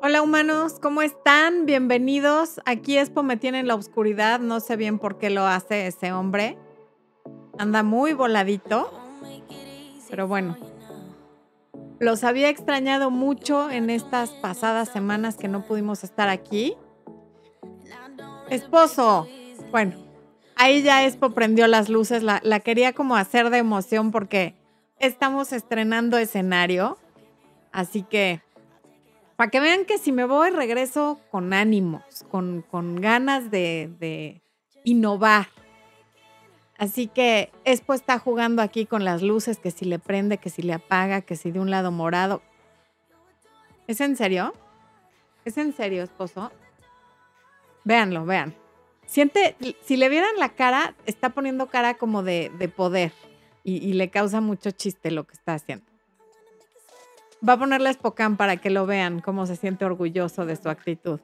Hola humanos, ¿cómo están? Bienvenidos. Aquí Expo me tiene en la oscuridad, no sé bien por qué lo hace ese hombre. Anda muy voladito, pero bueno. Los había extrañado mucho en estas pasadas semanas que no pudimos estar aquí. Esposo, bueno, ahí ya Expo prendió las luces, la, la quería como hacer de emoción porque estamos estrenando escenario. Así que para que vean que si me voy, regreso con ánimos, con, ganas de, innovar. Así que Expo está jugando aquí con las luces, que si le prende, que si le apaga, que si de un lado morado. ¿Es en serio? ¿Es en serio, esposo? Véanlo, vean. Siente, si le vieran la cara, está poniendo cara como de, poder y le causa mucho chiste lo que está haciendo. Va a ponerle Spokane para que lo vean cómo se siente orgulloso de su actitud.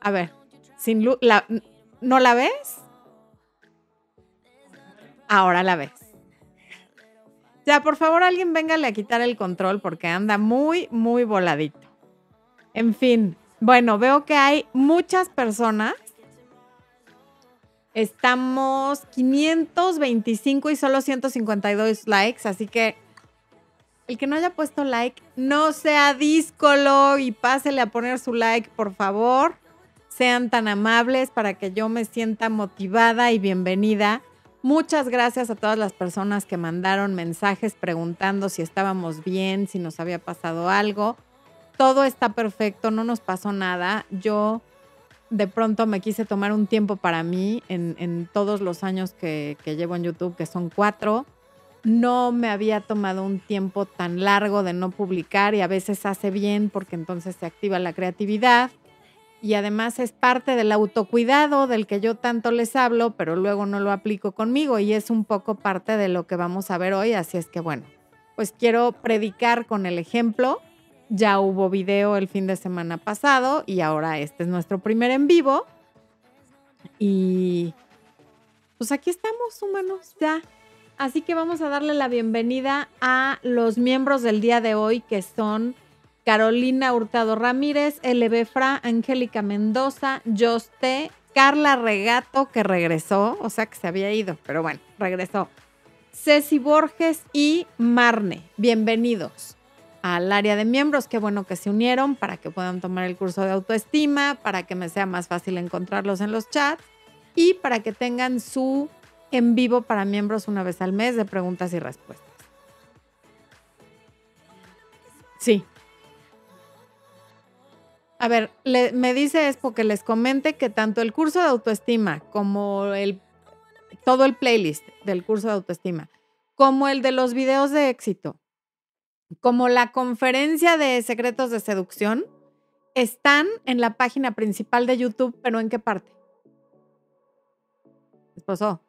A ver, sin luz, ¿no la ves? Ahora la ves. Ya, por favor, alguien véngale a quitar el control porque anda muy, muy voladito. En fin, bueno, veo que hay muchas personas. Estamos 525 y solo 152 likes, así que el que no haya puesto like, no sea díscolo y pásele a poner su like, por favor. Sean tan amables para que yo me sienta motivada y bienvenida. Muchas gracias a todas las personas que mandaron mensajes preguntando si estábamos bien, si nos había pasado algo. Todo está perfecto, no nos pasó nada. Yo de pronto me quise tomar un tiempo para mí en, todos los años que, que llevo en YouTube, que son cuatro no me había tomado un tiempo tan largo de no publicar y a veces hace bien porque entonces se activa la creatividad y además es parte del autocuidado del que yo tanto les hablo, pero luego no lo aplico conmigo y es un poco parte de lo que vamos a ver hoy, así es que bueno, pues quiero predicar con el ejemplo. Ya hubo video el fin de semana pasado y ahora este es nuestro primer en vivo. Y pues aquí estamos, humanos, ya Así que vamos a darle la bienvenida a los miembros del día de hoy que son Carolina Hurtado Ramírez, LB Fra, Angélica Mendoza, Joste, Carla Regato, que regresó, o sea que se había ido, pero bueno, regresó. Ceci Borges y Marne, bienvenidos al área de miembros. Qué bueno que se unieron para que puedan tomar el curso de autoestima, para que me sea más fácil encontrarlos en los chats y para que tengan su en vivo para miembros una vez al mes de preguntas y respuestas. Sí. A ver, me dice es porque les comente que tanto el curso de autoestima como el, todo el playlist del curso de autoestima, como el de los videos de éxito, como la conferencia de secretos de seducción, están en la página principal de YouTube, pero ¿en qué parte? Esposo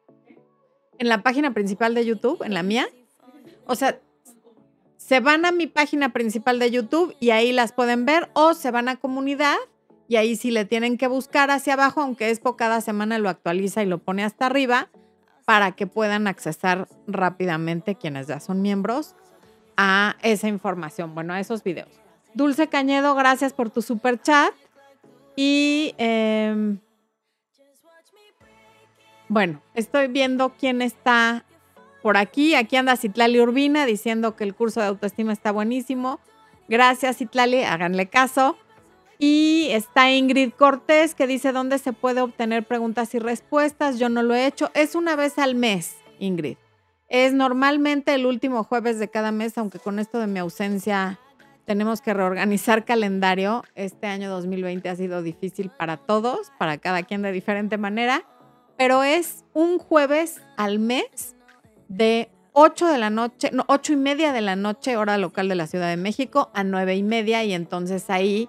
en la página principal de YouTube, en la mía. O sea, se van a mi página principal de YouTube y ahí las pueden ver o se van a comunidad y ahí sí le tienen que buscar hacia abajo, aunque Expo cada semana lo actualiza y lo pone hasta arriba para que puedan accesar rápidamente quienes ya son miembros a esa información, bueno, a esos videos. Dulce Cañedo, gracias por tu super chat. Y eh, bueno, estoy viendo quién está por aquí. Aquí anda Citlali Urbina diciendo que el curso de autoestima está buenísimo. Gracias, Citlali, háganle caso. Y está Ingrid Cortés que dice dónde se puede obtener preguntas y respuestas. Yo no lo he hecho. Es una vez al mes, Ingrid. Es normalmente el último jueves de cada mes, aunque con esto de mi ausencia tenemos que reorganizar calendario. Este año 2020 ha sido difícil para todos, para cada quien de diferente manera pero es un jueves al mes de 8 de la noche, no, 8 y media de la noche, hora local de la Ciudad de México, a 9 y media, y entonces ahí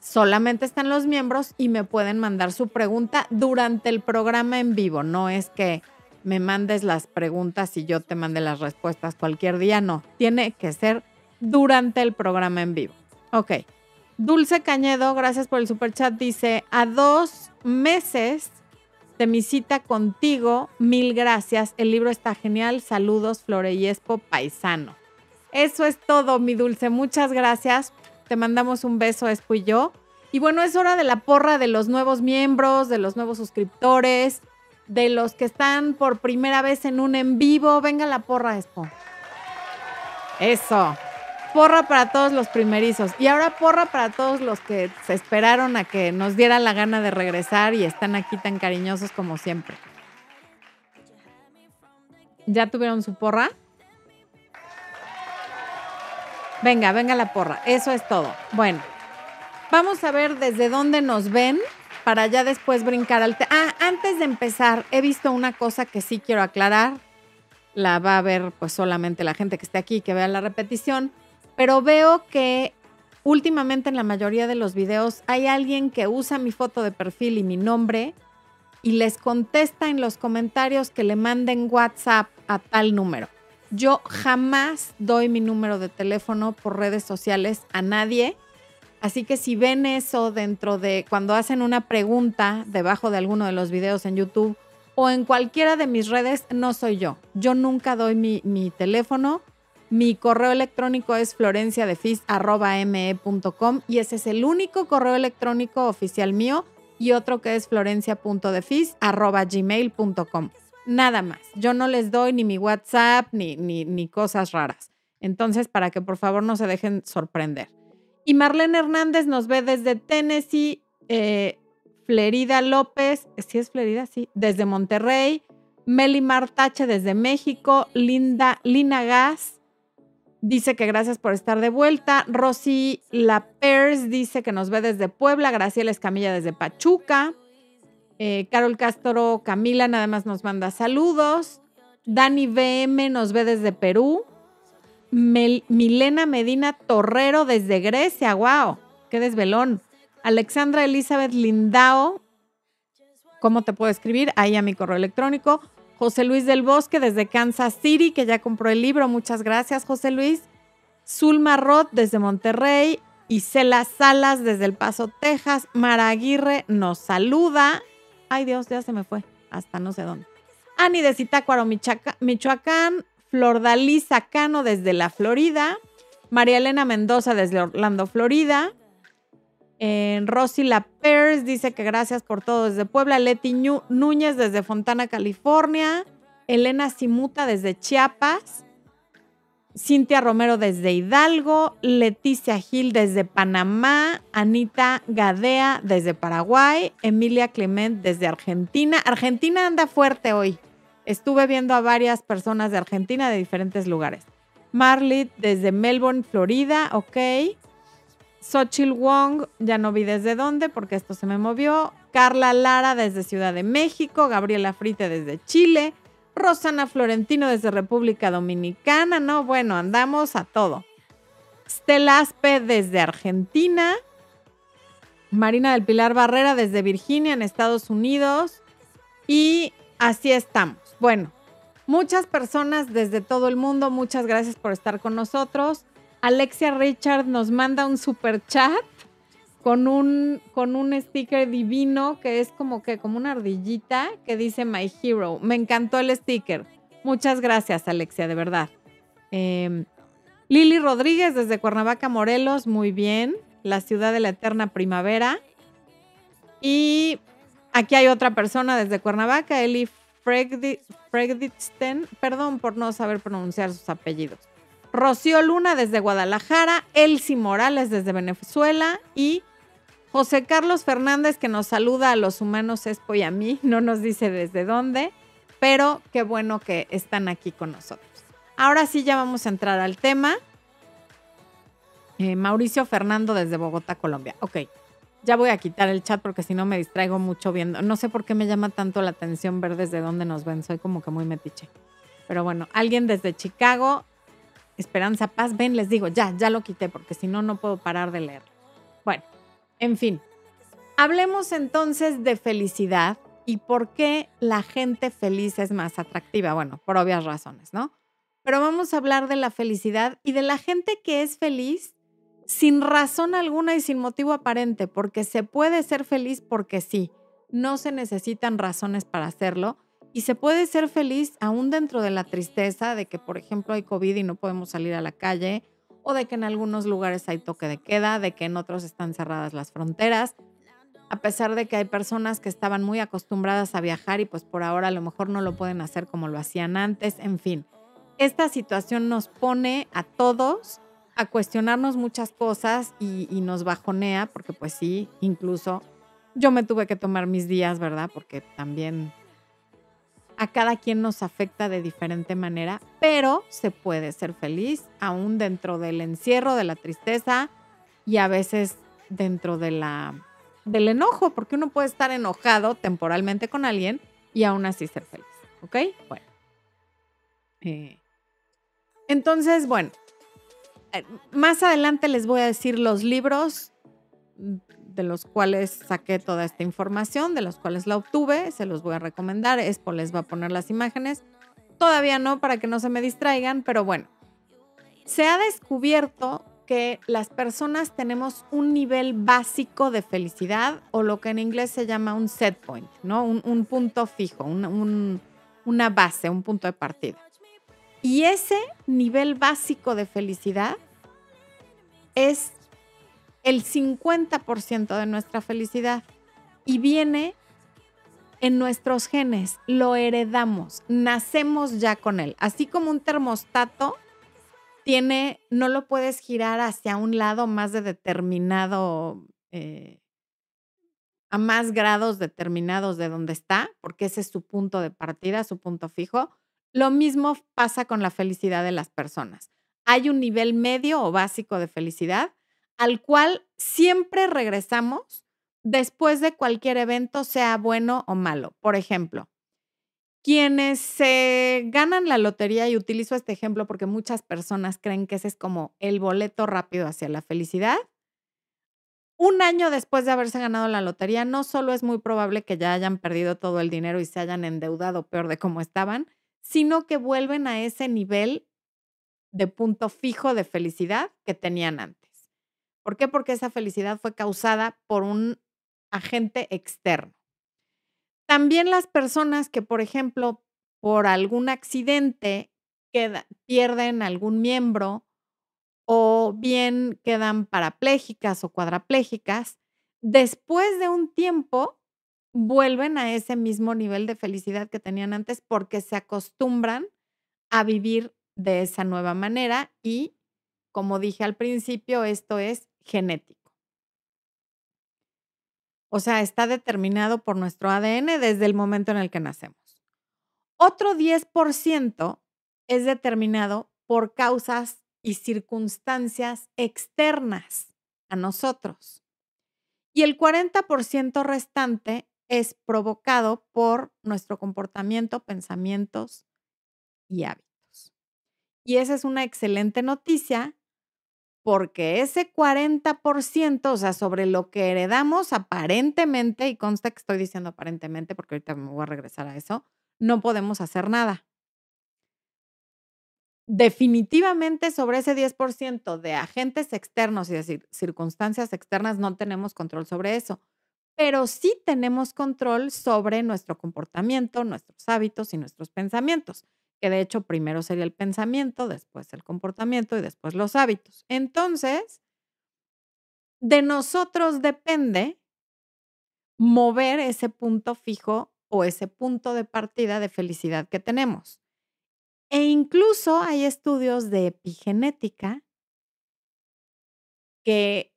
solamente están los miembros y me pueden mandar su pregunta durante el programa en vivo. No es que me mandes las preguntas y yo te mande las respuestas cualquier día, no. Tiene que ser durante el programa en vivo. Ok. Dulce Cañedo, gracias por el super chat, dice, a dos meses de mi cita contigo. Mil gracias. El libro está genial. Saludos, Flore y Paisano. Eso es todo, mi dulce. Muchas gracias. Te mandamos un beso, Espo y yo. Y bueno, es hora de la porra de los nuevos miembros, de los nuevos suscriptores, de los que están por primera vez en un en vivo. Venga la porra, Espo. Eso. Porra para todos los primerizos. Y ahora porra para todos los que se esperaron a que nos diera la gana de regresar y están aquí tan cariñosos como siempre. ¿Ya tuvieron su porra? Venga, venga la porra. Eso es todo. Bueno, vamos a ver desde dónde nos ven para ya después brincar al... ah, antes de empezar, he visto una cosa que sí quiero aclarar. La va a ver pues solamente la gente que esté aquí, que vea la repetición. Pero veo que últimamente en la mayoría de los videos hay alguien que usa mi foto de perfil y mi nombre y les contesta en los comentarios que le manden WhatsApp a tal número. Yo jamás doy mi número de teléfono por redes sociales a nadie. Así que si ven eso dentro de cuando hacen una pregunta debajo de alguno de los videos en YouTube o en cualquiera de mis redes, no soy yo. Yo nunca doy mi, teléfono. Mi correo electrónico es florenciadefis.me.com y ese es el único correo electrónico oficial mío y otro que es florencia.defis.gmail.com nada más. Yo no les doy ni mi WhatsApp ni, ni, cosas raras. Entonces, para que por favor no se dejen sorprender. Y Marlene Hernández nos ve desde Tennessee, eh, Flerida López, si es Flerida, sí, desde Monterrey, Meli Martache desde México, Linda, Lina Gas dice que gracias por estar de vuelta, Rosy Lapers dice que nos ve desde Puebla, Graciela Escamilla desde Pachuca, eh, Carol Castro Camila nada más nos manda saludos. Dani BM nos ve desde Perú. Milena Medina Torrero desde Grecia. ¡Wow! ¡Qué desvelón! Alexandra Elizabeth Lindao. ¿Cómo te puedo escribir? Ahí a mi correo electrónico. José Luis del Bosque desde Kansas City, que ya compró el libro. Muchas gracias, José Luis. Zulma Roth desde Monterrey. Isela Salas desde El Paso, Texas. Mara Aguirre nos saluda. Ay Dios, ya se me fue. Hasta no sé dónde. Ani de Zitácuaro, Michoacán. Flordalisa Cano desde la Florida. María Elena Mendoza desde Orlando, Florida. En Rosy La Pers dice que gracias por todo desde Puebla. Leti Núñez desde Fontana, California. Elena Simuta desde Chiapas. Cintia Romero desde Hidalgo, Leticia Gil desde Panamá, Anita Gadea desde Paraguay, Emilia Clement desde Argentina. Argentina anda fuerte hoy. Estuve viendo a varias personas de Argentina de diferentes lugares. Marlit desde Melbourne, Florida, ok. Xochitl Wong, ya no vi desde dónde porque esto se me movió. Carla Lara desde Ciudad de México, Gabriela Frite desde Chile, Rosana Florentino desde República Dominicana, ¿no? Bueno, andamos a todo. Stella Aspe desde Argentina. Marina del Pilar Barrera desde Virginia, en Estados Unidos. Y así estamos. Bueno, muchas personas desde todo el mundo, muchas gracias por estar con nosotros. Alexia Richard nos manda un super chat con un, con un sticker divino que es como que como una ardillita que dice My Hero. Me encantó el sticker. Muchas gracias, Alexia, de verdad. Em, Lili Rodríguez desde Cuernavaca, Morelos, muy bien. La ciudad de la eterna primavera. Y aquí hay otra persona desde Cuernavaca, Eli Fregditsten. Perdón por no saber pronunciar sus apellidos. Rocío Luna desde Guadalajara, Elsie Morales desde Venezuela y José Carlos Fernández que nos saluda a los humanos Espo y a mí, no nos dice desde dónde, pero qué bueno que están aquí con nosotros. Ahora sí ya vamos a entrar al tema. Eh, Mauricio Fernando desde Bogotá, Colombia. Ok, ya voy a quitar el chat porque si no me distraigo mucho viendo. No sé por qué me llama tanto la atención ver desde dónde nos ven. Soy como que muy metiche. Pero bueno, alguien desde Chicago, Esperanza Paz, ven, les digo, ya, ya lo quité porque si no, no puedo parar de leer. Bueno, en fin, hablemos entonces de felicidad y por qué la gente feliz es más atractiva. Bueno, por obvias razones, ¿no? Pero vamos a hablar de la felicidad y de la gente que es feliz sin razón alguna y sin motivo aparente, porque se puede ser feliz porque sí, no se necesitan razones para hacerlo y se puede ser feliz aún dentro de la tristeza de que, por ejemplo, hay COVID y no podemos salir a la calle o de que en algunos lugares hay toque de queda, de que en otros están cerradas las fronteras, a pesar de que hay personas que estaban muy acostumbradas a viajar y pues por ahora a lo mejor no lo pueden hacer como lo hacían antes, en fin. Esta situación nos pone a todos a cuestionarnos muchas cosas y, y nos bajonea, porque pues sí, incluso yo me tuve que tomar mis días, ¿verdad? Porque también a cada quien nos afecta de diferente manera, pero se puede ser feliz aún dentro del encierro, de la tristeza y a veces dentro de la, del enojo, porque uno puede estar enojado temporalmente con alguien y aún así ser feliz. ¿Ok? Bueno. Eh, entonces, bueno, eh, más adelante les voy a decir los libros de los cuales saqué toda esta información, de los cuales la obtuve, se los voy a recomendar, Expo les va a poner las imágenes. Todavía no para que no se me distraigan, pero bueno, se ha descubierto que las personas tenemos un nivel básico de felicidad o lo que en inglés se llama un set point, ¿no? Un, punto fijo, una base, un punto de partida. Y ese nivel básico de felicidad es el 50% de nuestra felicidad y viene en nuestros genes, lo heredamos, nacemos ya con él, así como un termostato tiene, no lo puedes girar hacia un lado más de determinado, eh, a más grados determinados de donde está, porque ese es su punto de partida, su punto fijo. Lo mismo pasa con la felicidad de las personas. Hay un nivel medio o básico de felicidad al cual siempre regresamos después de cualquier evento, sea bueno o malo. Por ejemplo, quienes se ganan la lotería, y utilizo este ejemplo porque muchas personas creen que ese es como el boleto rápido hacia la felicidad, un año después de haberse ganado la lotería, no solo es muy probable que ya hayan perdido todo el dinero y se hayan endeudado peor de cómo estaban, sino que vuelven a ese nivel de punto fijo de felicidad que tenían antes. ¿Por qué? Porque esa felicidad fue causada por un agente externo. También las personas que, por ejemplo, por algún accidente pierden algún miembro o bien quedan parapléjicas o cuadraplégicas, después de un tiempo vuelven a ese mismo nivel de felicidad que tenían antes porque se acostumbran a vivir de esa nueva manera y, como dije al principio, esto es genético. O sea, está determinado por nuestro ADN desde el momento en el que nacemos. Otro 10% es determinado por causas y circunstancias externas a nosotros. Y el 40% restante es provocado por nuestro comportamiento, pensamientos y hábitos. Y esa es una excelente noticia porque ese 40%, o sea, sobre lo que heredamos aparentemente, y consta que estoy diciendo aparentemente porque ahorita me voy a regresar a eso, no podemos hacer nada. Definitivamente sobre ese 10% de agentes externos y decir circunstancias externas no tenemos control sobre eso, pero sí tenemos control sobre nuestro comportamiento, nuestros hábitos y nuestros pensamientos que de hecho primero sería el pensamiento, después el comportamiento y después los hábitos. Entonces, de nosotros depende mover ese punto fijo o ese punto de partida de felicidad que tenemos. E incluso hay estudios de epigenética que,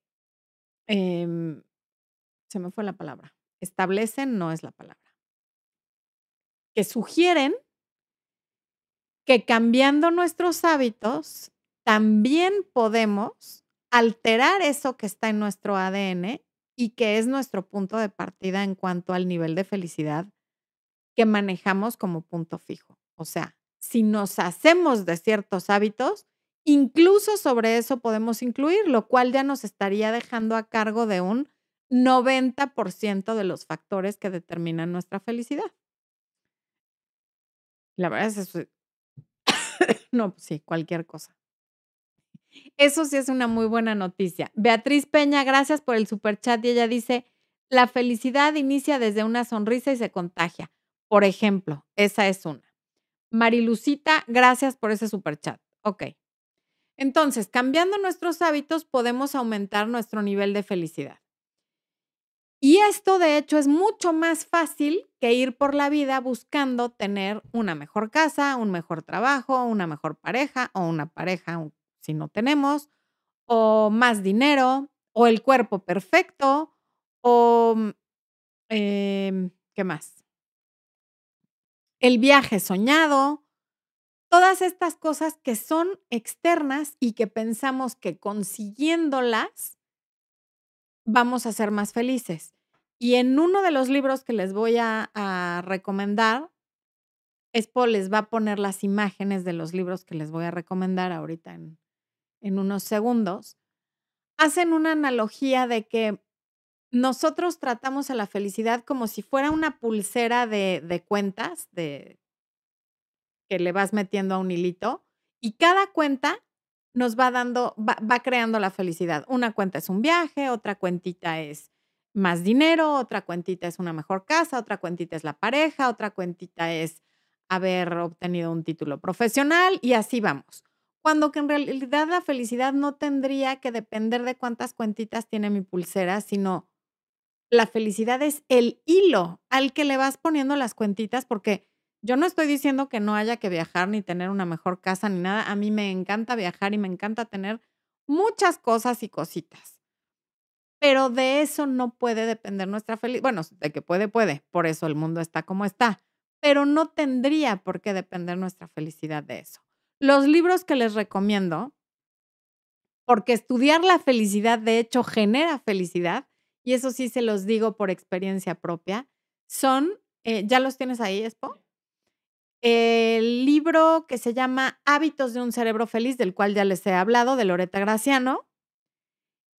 em, se me fue la palabra, establecen, no es la palabra, que sugieren que cambiando nuestros hábitos, también podemos alterar eso que está en nuestro ADN y que es nuestro punto de partida en cuanto al nivel de felicidad que manejamos como punto fijo. O sea, si nos hacemos de ciertos hábitos, incluso sobre eso podemos incluir, lo cual ya nos estaría dejando a cargo de un 90% de los factores que determinan nuestra felicidad. La verdad es no, pues sí, cualquier cosa. Eso sí es una muy buena noticia. Beatriz Peña, gracias por el super chat y ella dice, la felicidad inicia desde una sonrisa y se contagia. Por ejemplo, esa es una. Marilucita, gracias por ese super chat. Ok. Entonces, cambiando nuestros hábitos podemos aumentar nuestro nivel de felicidad. Y esto, de hecho, es mucho más fácil que ir por la vida buscando tener una mejor casa, un mejor trabajo, una mejor pareja o una pareja si no tenemos, o más dinero, o el cuerpo perfecto, o, mm, em, ¿qué más? El viaje soñado, todas estas cosas que son externas y que pensamos que consiguiéndolas vamos a ser más felices. Y en uno de los libros que les voy a, recomendar, Expo les va a poner las imágenes de los libros que les voy a recomendar ahorita en, en unos segundos. Hacen una analogía de que nosotros tratamos a la felicidad como si fuera una pulsera de, de cuentas de, que le vas metiendo a un hilito y cada cuenta nos va dando, va, creando la felicidad. Una cuenta es un viaje, otra cuentita es más dinero, otra cuentita es una mejor casa, otra cuentita es la pareja, otra cuentita es haber obtenido un título profesional y así vamos. Cuando que en realidad la felicidad no tendría que depender de cuántas cuentitas tiene mi pulsera, sino la felicidad es el hilo al que le vas poniendo las cuentitas porque yo no estoy diciendo que no haya que viajar ni tener una mejor casa ni nada. A mí me encanta viajar y me encanta tener muchas cosas y cositas. Pero de eso no puede depender nuestra felicidad. Bueno, de que puede, puede. Por eso el mundo está como está. Pero no tendría por qué depender nuestra felicidad de eso. Los libros que les recomiendo, porque estudiar la felicidad de hecho genera felicidad, y eso sí se los digo por experiencia propia, son, eh, ¿ya los tienes ahí, Expo? El libro que se llama Hábitos de un cerebro feliz, del cual ya les he hablado, de Loreta Graciano.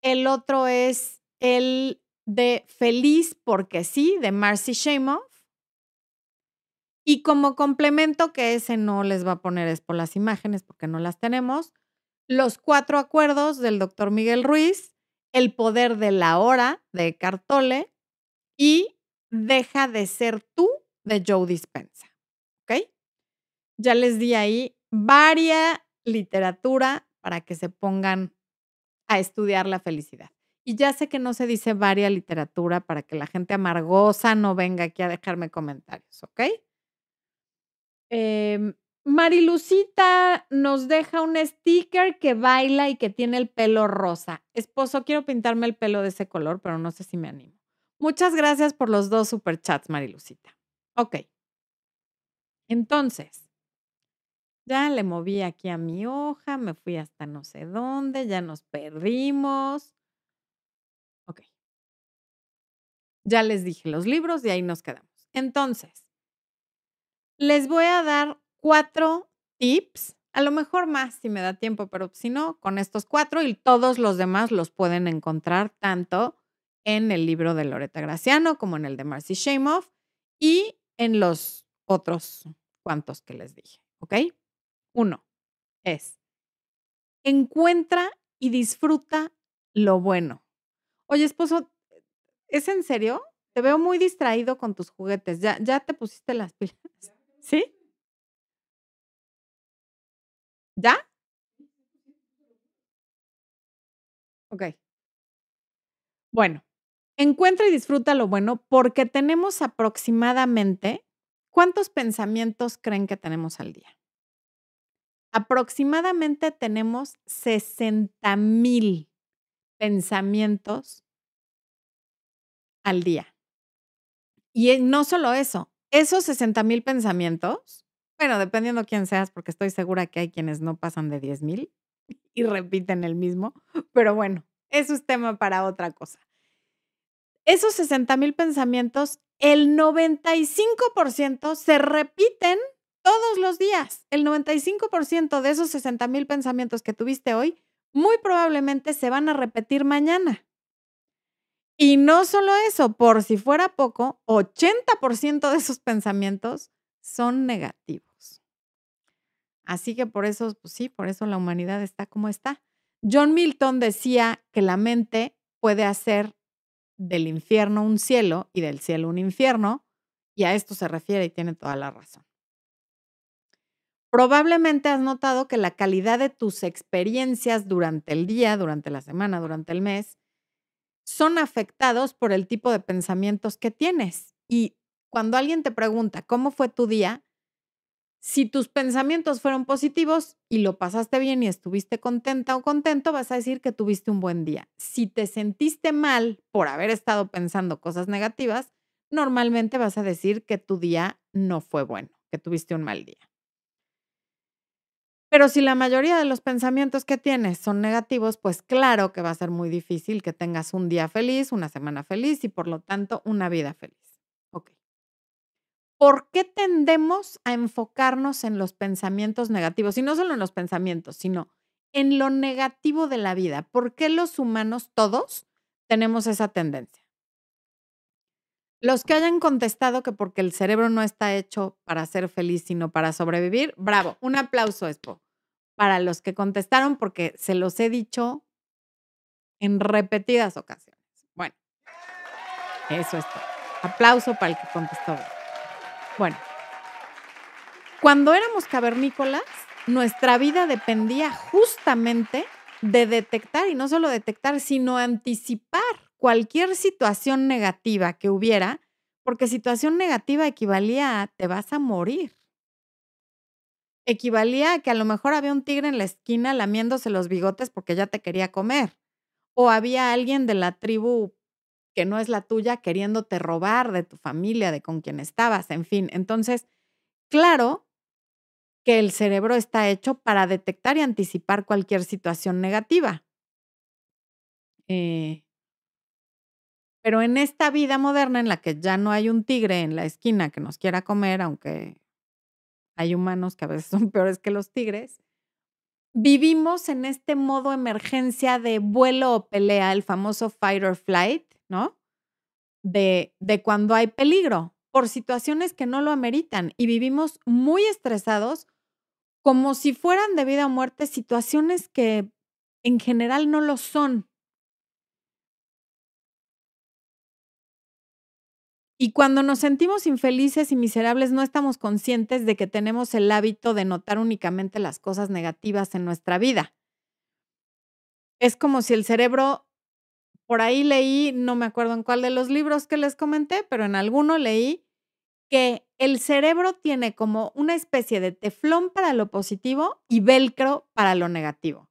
El otro es el de Feliz porque sí, de Marcy Shamoff. Y como complemento, que ese no les va a poner es por las imágenes porque no las tenemos, los cuatro acuerdos del doctor Miguel Ruiz, el poder de la hora de Cartole y Deja de ser tú de Joe Dispensa. Ya les di ahí varia literatura para que se pongan a estudiar la felicidad. Y ya sé que no se dice varia literatura para que la gente amargosa no venga aquí a dejarme comentarios, ¿ok? Eh, Marilucita nos deja un sticker que baila y que tiene el pelo rosa. Esposo, quiero pintarme el pelo de ese color, pero no sé si me animo. Muchas gracias por los dos superchats, Marilucita. Ok. Entonces, ya le moví aquí a mi hoja, me fui hasta no sé dónde, ya nos perdimos. Ok. Ya les dije los libros y ahí nos quedamos. Entonces, les voy a dar cuatro tips, a lo mejor más si me da tiempo, pero si no, con estos cuatro y todos los demás los pueden encontrar tanto en el libro de Loreta Graciano como en el de Marcy Shamoff y en los otros cuantos que les dije, ¿ok? Uno es, encuentra y disfruta lo bueno. Oye, esposo, ¿es en serio? Te veo muy distraído con tus juguetes. ¿Ya, ya te pusiste las pilas? ¿Sí? ¿Ya? Ok. Bueno, encuentra y disfruta lo bueno porque tenemos aproximadamente, ¿cuántos pensamientos creen que tenemos al día? Aproximadamente tenemos 60 mil pensamientos al día. Y no solo eso, esos 60 mil pensamientos, bueno, dependiendo quién seas, porque estoy segura que hay quienes no pasan de 10 mil y repiten el mismo, pero bueno, eso es tema para otra cosa. Esos 60 mil pensamientos, el 95% se repiten todos los días. El 95% de esos 60 mil pensamientos que tuviste hoy muy probablemente se van a repetir mañana. Y no solo eso, por si fuera poco, 80% de esos pensamientos son negativos. Así que por eso, pues sí, por eso la humanidad está como está. John Milton decía que la mente puede hacer del infierno un cielo y del cielo un infierno, y a esto se refiere y tiene toda la razón. Probablemente has notado que la calidad de tus experiencias durante el día, durante la semana, durante el mes, son afectados por el tipo de pensamientos que tienes. Y cuando alguien te pregunta, ¿cómo fue tu día? Si tus pensamientos fueron positivos y lo pasaste bien y estuviste contenta o contento, vas a decir que tuviste un buen día. Si te sentiste mal por haber estado pensando cosas negativas, normalmente vas a decir que tu día no fue bueno, que tuviste un mal día. Pero si la mayoría de los pensamientos que tienes son negativos, pues claro que va a ser muy difícil que tengas un día feliz, una semana feliz y por lo tanto una vida feliz. ¿Por qué tendemos a enfocarnos en los pensamientos negativos? Y no solo en los pensamientos, sino en lo negativo de la vida. ¿Por qué los humanos todos tenemos esa tendencia? Los que hayan contestado que porque el cerebro no está hecho para ser feliz, sino para sobrevivir, bravo. Un aplauso, Expo, para los que contestaron, porque se los he dicho en repetidas ocasiones. Bueno, eso es todo. Aplauso para el que contestó. Bueno, cuando éramos cavernícolas, nuestra vida dependía justamente de detectar, y no solo detectar, sino anticipar cualquier situación negativa que hubiera, porque situación negativa equivalía a te vas a morir. Equivalía a que a lo mejor había un tigre en la esquina lamiéndose los bigotes porque ya te quería comer. O había alguien de la tribu que no es la tuya queriéndote robar de tu familia, de con quien estabas, en fin. Entonces, claro que el cerebro está hecho para detectar y anticipar cualquier situación negativa. Eh, pero en esta vida moderna en la que ya no hay un tigre en la esquina que nos quiera comer, aunque hay humanos que a veces son peores que los tigres, vivimos en este modo emergencia de vuelo o pelea, el famoso fight or flight, ¿no? De, de cuando hay peligro, por situaciones que no lo ameritan y vivimos muy estresados como si fueran de vida o muerte situaciones que en general no lo son. Y cuando nos sentimos infelices y miserables, no estamos conscientes de que tenemos el hábito de notar únicamente las cosas negativas en nuestra vida. Es como si el cerebro, por ahí leí, no me acuerdo en cuál de los libros que les comenté, pero en alguno leí que el cerebro tiene como una especie de teflón para lo positivo y velcro para lo negativo.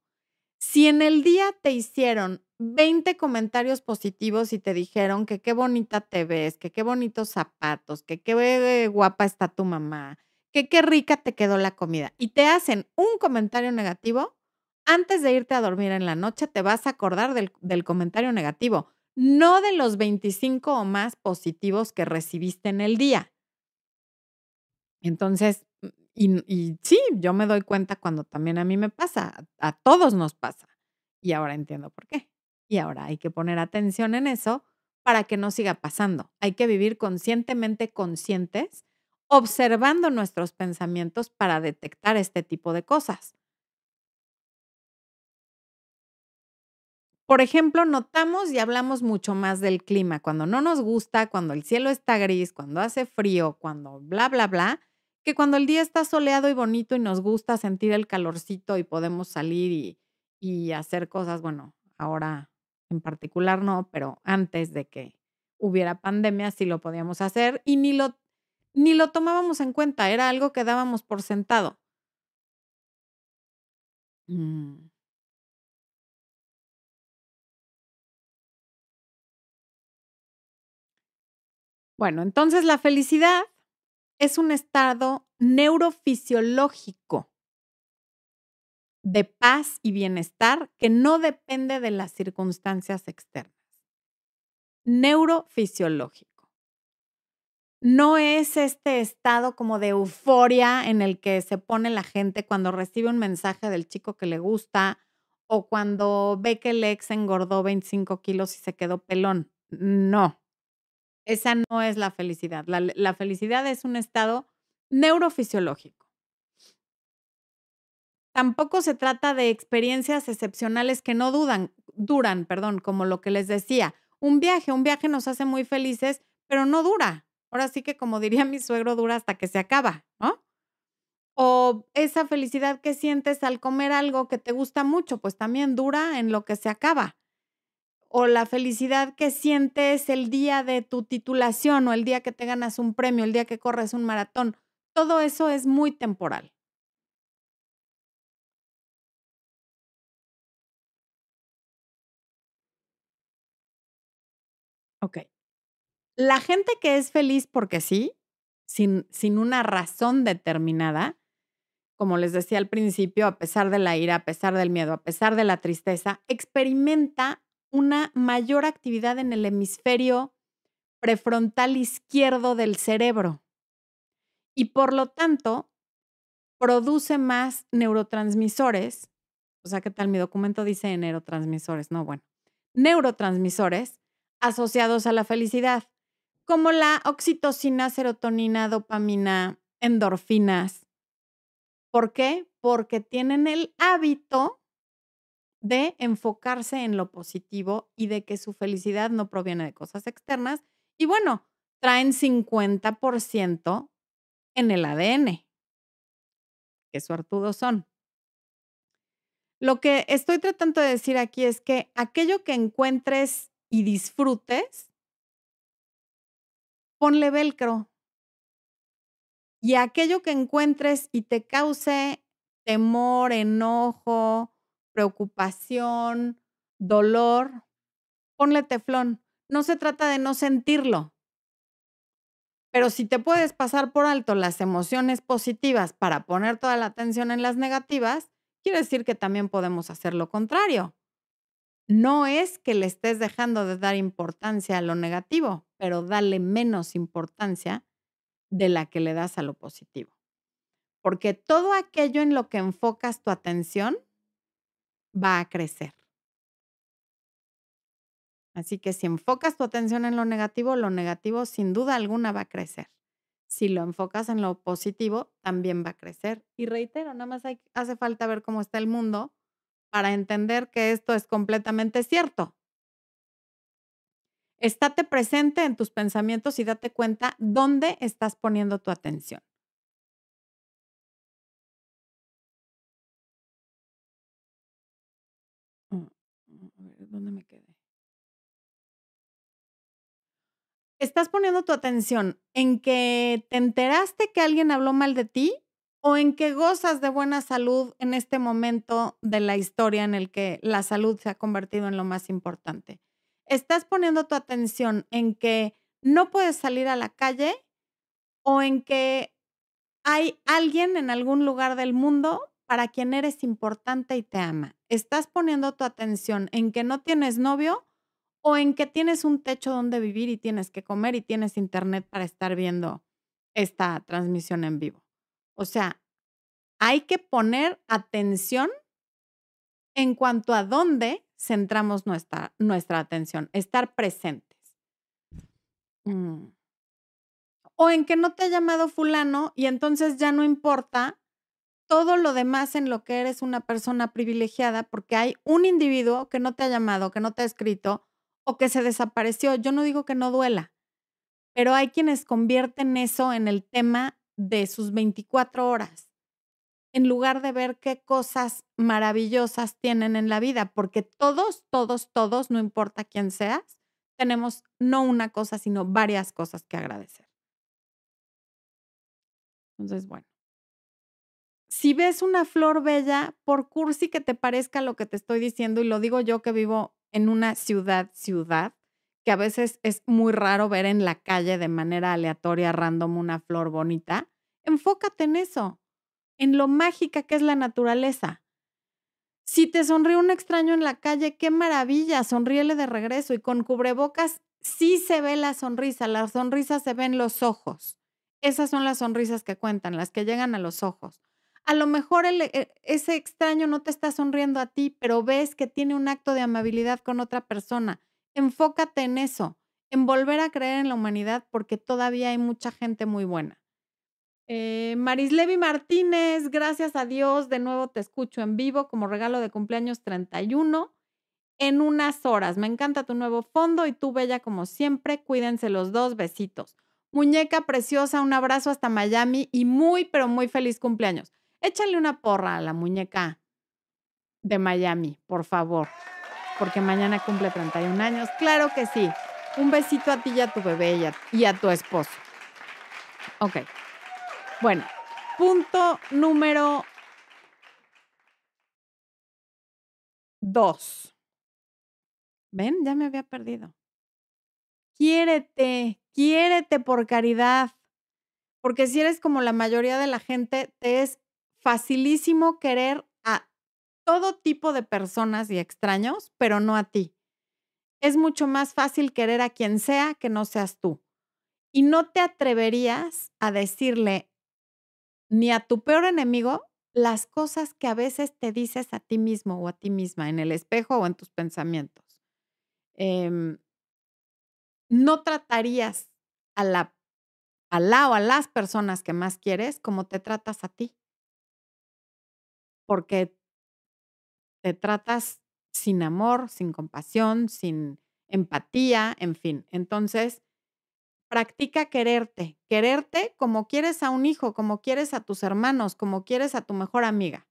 Si en el día te hicieron 20 comentarios positivos y te dijeron que qué bonita te ves, que qué bonitos zapatos, que qué guapa está tu mamá, que qué rica te quedó la comida y te hacen un comentario negativo, antes de irte a dormir en la noche te vas a acordar del, comentario negativo, no de los 25 o más positivos que recibiste en el día. Entonces, y, sí, yo me doy cuenta cuando también a mí me pasa, a todos nos pasa. Y ahora entiendo por qué. Y ahora hay que poner atención en eso para que no siga pasando. Hay que vivir conscientemente conscientes, observando nuestros pensamientos para detectar este tipo de cosas. Por ejemplo, notamos y hablamos mucho más del clima. Cuando no nos gusta, cuando el cielo está gris, cuando hace frío, cuando bla, bla, bla, que cuando el día está soleado y bonito y nos gusta sentir el calorcito y podemos salir y, hacer cosas, bueno, ahora en particular no, pero antes de que hubiera pandemia sí lo podíamos hacer y ni lo, ni lo tomábamos en cuenta, era algo que dábamos por sentado. Mm. Bueno, entonces la felicidad es un estado neurofisiológico de paz y bienestar que no depende de las circunstancias externas. Neurofisiológico. No es este estado como de euforia en el que se pone la gente cuando recibe un mensaje del chico que le gusta o cuando ve que el ex engordó 25 kilos y se quedó pelón. No, esa no es la felicidad. La, felicidad es un estado neurofisiológico. Tampoco se trata de experiencias excepcionales que no dudan, duran, perdón, como lo que les decía. Un viaje, un viaje nos hace muy felices, pero no dura. Ahora sí que, como diría mi suegro, dura hasta que se acaba, ¿no? O esa felicidad que sientes al comer algo que te gusta mucho, pues también dura en lo que se acaba. O la felicidad que sientes el día de tu titulación o el día que te ganas un premio, el día que corres un maratón. Todo eso es muy temporal. Ok. La gente que es feliz porque sí, sin, sin una razón determinada, como les decía al principio, a pesar de la ira, a pesar del miedo, a pesar de la tristeza, experimenta una mayor actividad en el hemisferio prefrontal izquierdo del cerebro y por lo tanto produce más neurotransmisores. O sea, ¿qué tal? Mi documento dice neurotransmisores, no, bueno, neurotransmisores asociados a la felicidad, como la oxitocina, serotonina, dopamina, endorfinas. ¿Por qué? Porque tienen el hábito de enfocarse en lo positivo y de que su felicidad no proviene de cosas externas. Y bueno, traen 50% en el ADN. Qué suertudos son. Lo que estoy tratando de decir aquí es que aquello que encuentres y disfrutes, ponle velcro. Y aquello que encuentres y te cause temor, enojo, preocupación, dolor, ponle teflón. No se trata de no sentirlo. Pero si te puedes pasar por alto las emociones positivas para poner toda la atención en las negativas, quiere decir que también podemos hacer lo contrario no es que le estés dejando de dar importancia a lo negativo, pero dale menos importancia de la que le das a lo positivo. Porque todo aquello en lo que enfocas tu atención va a crecer. Así que si enfocas tu atención en lo negativo, lo negativo sin duda alguna va a crecer. Si lo enfocas en lo positivo, también va a crecer. Y reitero, nada más hace falta ver cómo está el mundo para entender que esto es completamente cierto. Estate presente en tus pensamientos y date cuenta dónde estás poniendo tu atención. Mm, mm, ¿Dónde me quedé? ¿Estás poniendo tu atención en que te enteraste que alguien habló mal de ti o en que gozas de buena salud en este momento de la historia en el que la salud se ha convertido en lo más importante. ¿Estás poniendo tu atención en que no puedes salir a la calle o en que hay alguien en algún lugar del mundo para quien eres importante y te ama? ¿Estás poniendo tu atención en que no tienes novio o en que tienes un techo donde vivir y tienes que comer y tienes internet para estar viendo esta transmisión en vivo? O sea, hay que poner atención en cuanto a dónde centramos nuestra, nuestra atención, estar presentes. Mm. O en que no te ha llamado fulano y entonces ya no importa todo lo demás en lo que eres una persona privilegiada porque hay un individuo que no te ha llamado, que no te ha escrito o que se desapareció. Yo no digo que no duela, pero hay quienes convierten eso en el tema de sus 24 horas, en lugar de ver qué cosas maravillosas tienen en la vida, porque todos, todos, todos, no importa quién seas, tenemos no una cosa, sino varias cosas que agradecer. Entonces, bueno, si ves una flor bella, por cursi que te parezca lo que te estoy diciendo, y lo digo yo que vivo en una ciudad, ciudad, que a veces es muy raro ver en la calle de manera aleatoria, random, una flor bonita, enfócate en eso, en lo mágica que es la naturaleza. Si te sonríe un extraño en la calle, qué maravilla, sonríele de regreso y con cubrebocas sí se ve la sonrisa, la sonrisa se ve en los ojos. Esas son las sonrisas que cuentan, las que llegan a los ojos. A lo mejor e, ese extraño no te está sonriendo a ti, pero ves que tiene un acto de amabilidad con otra persona Enfócate en eso, en volver a creer en la humanidad porque todavía hay mucha gente muy buena. Eh, Marislevi Martínez, gracias a Dios, de nuevo te escucho en vivo como regalo de cumpleaños 31 en unas horas. Me encanta tu nuevo fondo y tú, bella como siempre. Cuídense los dos, besitos. Muñeca preciosa, un abrazo hasta Miami y muy, pero muy feliz cumpleaños. Échale una porra a la muñeca de Miami, por favor, porque mañana cumple 31 años. Claro que sí. Un besito a ti y a tu bebé y a, y a tu esposo. Ok. Bueno, punto número dos. ¿Ven? Ya me había perdido. Quiérete, quiérete por caridad. Porque si eres como la mayoría de la gente, te es facilísimo querer todo tipo de personas y extraños, pero no a ti. Es mucho más fácil querer a quien sea que no seas tú. Y no te atreverías a decirle ni a tu peor enemigo las cosas que a veces te dices a ti mismo o a ti misma en el espejo o en tus pensamientos. Em, no tratarías a la, a la o a las personas que más quieres como te tratas a ti. Porque te tratas sin amor, sin compasión, sin empatía, en fin. Entonces, practica quererte, quererte como quieres a un hijo, como quieres a tus hermanos, como quieres a tu mejor amiga.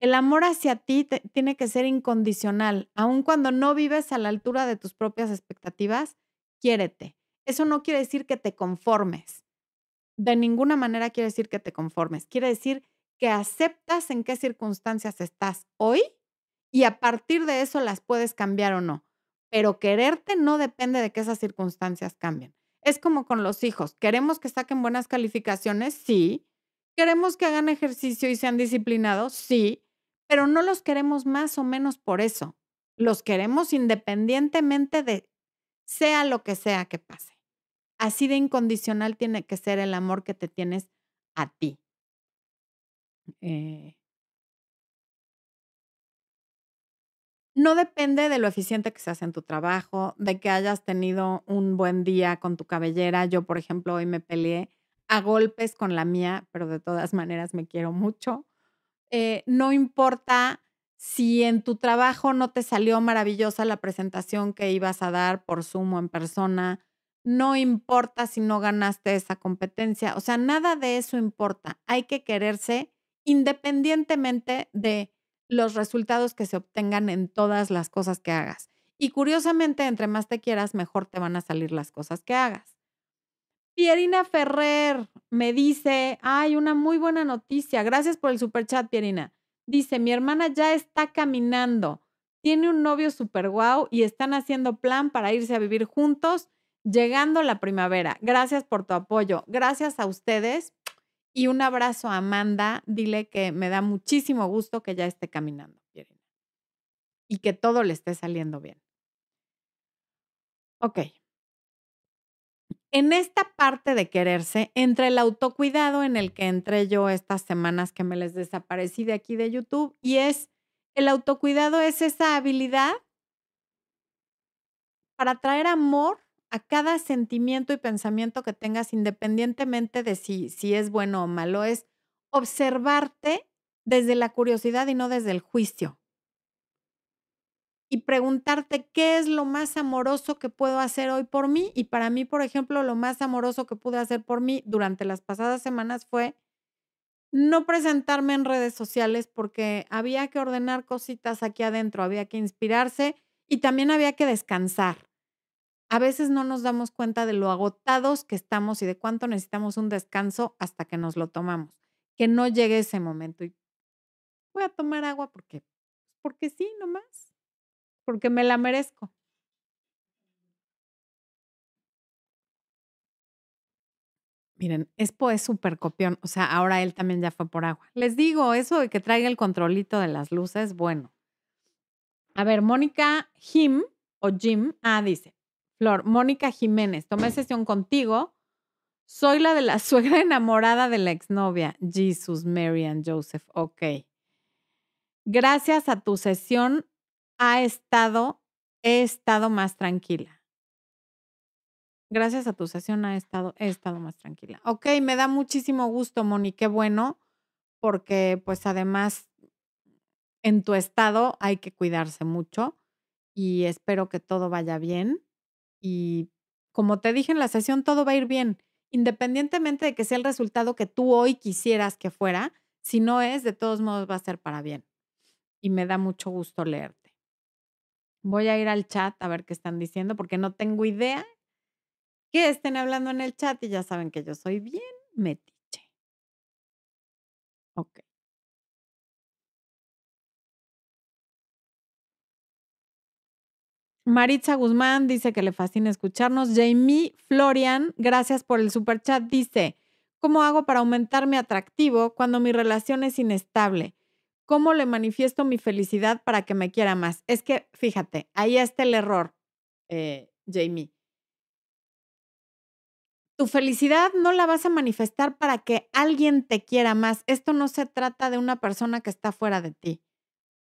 El amor hacia ti tiene que ser incondicional, aun cuando no vives a la altura de tus propias expectativas, quiérete. Eso no quiere decir que te conformes. De ninguna manera quiere decir que te conformes. Quiere decir que aceptas en qué circunstancias estás hoy y a partir de eso las puedes cambiar o no. Pero quererte no depende de que esas circunstancias cambien. Es como con los hijos. ¿Queremos que saquen buenas calificaciones? Sí. ¿Queremos que hagan ejercicio y sean disciplinados? Sí. Pero no los queremos más o menos por eso. Los queremos independientemente de sea lo que sea que pase. Así de incondicional tiene que ser el amor que te tienes a ti. Eh, no depende de lo eficiente que seas en tu trabajo, de que hayas tenido un buen día con tu cabellera. Yo, por ejemplo, hoy me peleé a golpes con la mía, pero de todas maneras me quiero mucho. Eh, no importa si en tu trabajo no te salió maravillosa la presentación que ibas a dar por Zoom o en persona, no importa si no ganaste esa competencia, o sea, nada de eso importa. Hay que quererse independientemente de los resultados que se obtengan en todas las cosas que hagas. Y curiosamente, entre más te quieras, mejor te van a salir las cosas que hagas. Pierina Ferrer me dice, hay una muy buena noticia. Gracias por el super chat, Pierina. Dice, mi hermana ya está caminando, tiene un novio super guau y están haciendo plan para irse a vivir juntos, llegando la primavera. Gracias por tu apoyo. Gracias a ustedes y un abrazo a Amanda. Dile que me da muchísimo gusto que ya esté caminando, Y que todo le esté saliendo bien. Ok. En esta parte de quererse, entre el autocuidado en el que entré yo estas semanas que me les desaparecí de aquí de YouTube, y es el autocuidado es esa habilidad para traer amor a cada sentimiento y pensamiento que tengas, independientemente de si, si es bueno o malo, es observarte desde la curiosidad y no desde el juicio. Y preguntarte qué es lo más amoroso que puedo hacer hoy por mí. Y para mí, por ejemplo, lo más amoroso que pude hacer por mí durante las pasadas semanas fue no presentarme en redes sociales porque había que ordenar cositas aquí adentro, había que inspirarse y también había que descansar a veces no nos damos cuenta de lo agotados que estamos y de cuánto necesitamos un descanso hasta que nos lo tomamos. Que no llegue ese momento y voy a tomar agua porque, porque sí, nomás, porque me la merezco. Miren, Expo es súper copión, o sea, ahora él también ya fue por agua. Les digo, eso de que traiga el controlito de las luces, bueno. A ver, Mónica Jim o Jim, ah, dice, Flor, Mónica Jiménez, tomé sesión contigo. Soy la de la suegra enamorada de la exnovia. Jesus, Mary and Joseph. Ok. Gracias a tu sesión ha estado, he estado más tranquila. Gracias a tu sesión ha estado, he estado más tranquila. Ok, me da muchísimo gusto, Moni, qué bueno, porque pues además en tu estado hay que cuidarse mucho y espero que todo vaya bien. Y como te dije en la sesión, todo va a ir bien. independientemente de que sea el resultado que tú hoy quisieras que fuera, si no es, de todos modos va a ser para bien. Y me da mucho gusto leerte. Voy a ir al chat a ver qué están diciendo porque no tengo idea que estén hablando en el chat y ya saben que yo soy bien metiche. Ok. Maritza Guzmán dice que le fascina escucharnos. Jamie Florian, gracias por el super chat, dice, ¿cómo hago para aumentar mi atractivo cuando mi relación es inestable? ¿Cómo le manifiesto mi felicidad para que me quiera más? Es que, fíjate, ahí está el error, eh, Jamie. Tu felicidad no la vas a manifestar para que alguien te quiera más. Esto no se trata de una persona que está fuera de ti.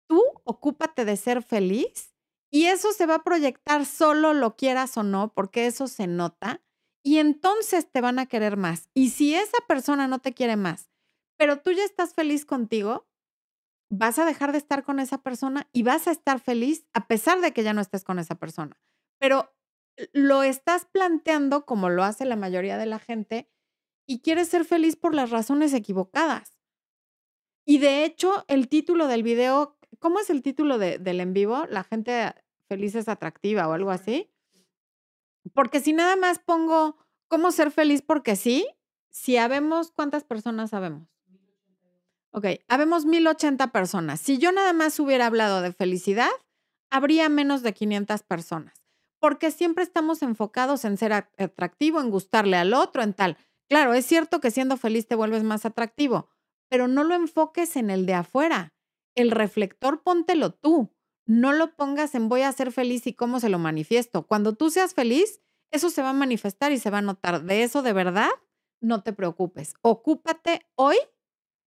Tú ocúpate de ser feliz y eso se va a proyectar solo lo quieras o no, porque eso se nota. Y entonces te van a querer más. Y si esa persona no te quiere más, pero tú ya estás feliz contigo, vas a dejar de estar con esa persona y vas a estar feliz a pesar de que ya no estés con esa persona. Pero lo estás planteando como lo hace la mayoría de la gente y quieres ser feliz por las razones equivocadas. Y de hecho, el título del video ¿cómo es el título del en vivo? La gente feliz es atractiva o algo así. Porque si nada más pongo cómo ser feliz porque sí, si habemos, ¿cuántas personas sabemos? Ok, habemos 1080 personas. Si yo nada más hubiera hablado de felicidad, habría menos de 500 personas. Porque siempre estamos enfocados en ser atractivo, en gustarle al otro, en tal. Claro, es cierto que siendo feliz te vuelves más atractivo, pero no lo enfoques en el de afuera el reflector póntelo tú. No lo pongas en voy a ser feliz y cómo se lo manifiesto. Cuando tú seas feliz, eso se va a manifestar y se va a notar. De eso de verdad, no te preocupes. Ocúpate hoy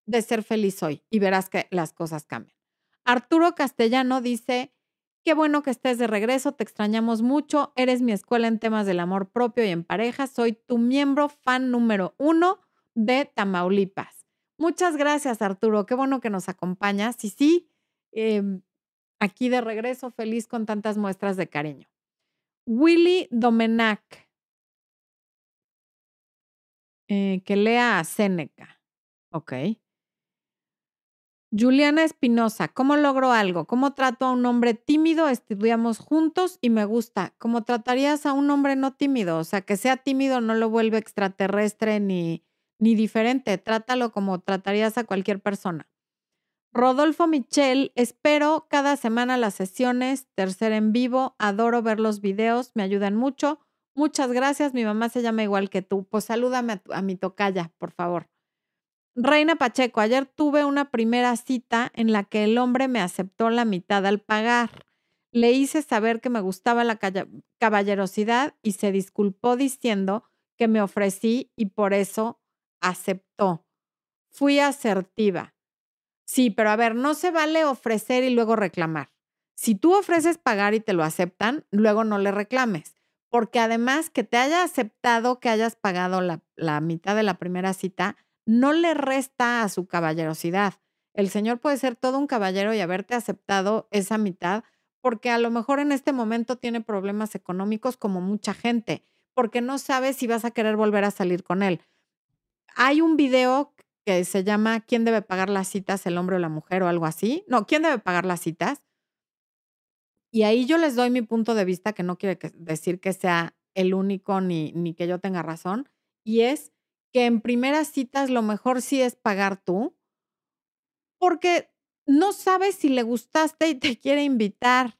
de ser feliz hoy y verás que las cosas cambian. Arturo Castellano dice, qué bueno que estés de regreso, te extrañamos mucho, eres mi escuela en temas del amor propio y en pareja, soy tu miembro fan número uno de Tamaulipas. Muchas gracias, Arturo. Qué bueno que nos acompañas. Y sí, em, aquí de regreso, feliz con tantas muestras de cariño. Willy Domenac. Eh, que lea a Seneca. Ok. Juliana Espinosa, ¿cómo logro algo? ¿Cómo trato a un hombre tímido? Estudiamos juntos y me gusta. ¿Cómo tratarías a un hombre no tímido? O sea, que sea tímido no lo vuelve extraterrestre ni, ni diferente, trátalo como tratarías a cualquier persona. Rodolfo Michel, espero cada semana las sesiones, tercer en vivo, adoro ver los videos, me ayudan mucho. Muchas gracias, mi mamá se llama igual que tú. Pues salúdame a, a mi tocaya, por favor. Reina Pacheco, ayer tuve una primera cita en la que el hombre me aceptó la mitad al pagar. Le hice saber que me gustaba la caballerosidad y se disculpó diciendo que me ofrecí y por eso aceptó. Fui asertiva. Sí, pero a ver, no se vale ofrecer y luego reclamar. Si tú ofreces pagar y te lo aceptan, luego no le reclames, porque además que te haya aceptado que hayas pagado la, la mitad de la primera cita, no le resta a su caballerosidad. El Señor puede ser todo un caballero y haberte aceptado esa mitad porque a lo mejor en este momento tiene problemas económicos como mucha gente, porque no sabe si vas a querer volver a salir con él hay un video que se llama ¿Quién debe pagar las citas, el hombre o la mujer o algo así? No, ¿quién debe pagar las citas? Y ahí yo les doy mi punto de vista, que no quiere decir que sea el único ni, ni que yo tenga razón, y es que en primeras citas lo mejor sí es pagar tú, porque no sabes si le gustaste y te quiere invitar.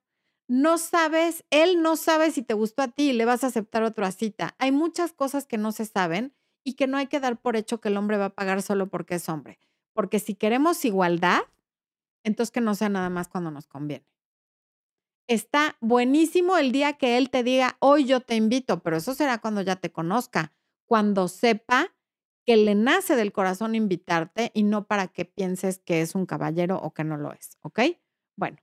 No sabes, él no sabe si te gustó a ti y le vas a aceptar otra cita. Hay muchas cosas que no se saben y que no hay que dar por hecho que el hombre va a pagar solo porque es hombre. Porque si queremos igualdad, entonces que no sea nada más cuando nos conviene. Está buenísimo el día que él te diga, hoy yo te invito, pero eso será cuando ya te conozca, cuando sepa que le nace del corazón invitarte y no para que pienses que es un caballero o que no lo es, ¿ok? Bueno.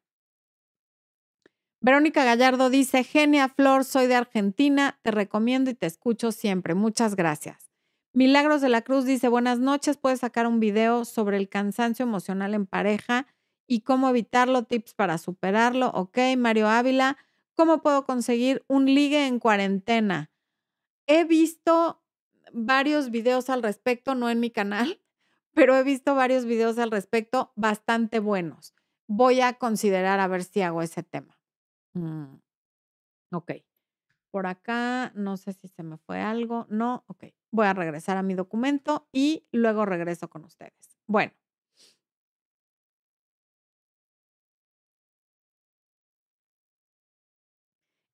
Verónica Gallardo dice, genia Flor, soy de Argentina, te recomiendo y te escucho siempre. Muchas gracias. Milagros de la Cruz dice, buenas noches, puedes sacar un video sobre el cansancio emocional en pareja y cómo evitarlo, tips para superarlo. Ok, Mario Ávila, ¿cómo puedo conseguir un ligue en cuarentena? He visto varios videos al respecto, no en mi canal, pero he visto varios videos al respecto bastante buenos. Voy a considerar a ver si hago ese tema. Mm, ok. Por acá, no sé si se me fue algo. No, ok. Voy a regresar a mi documento y luego regreso con ustedes. Bueno.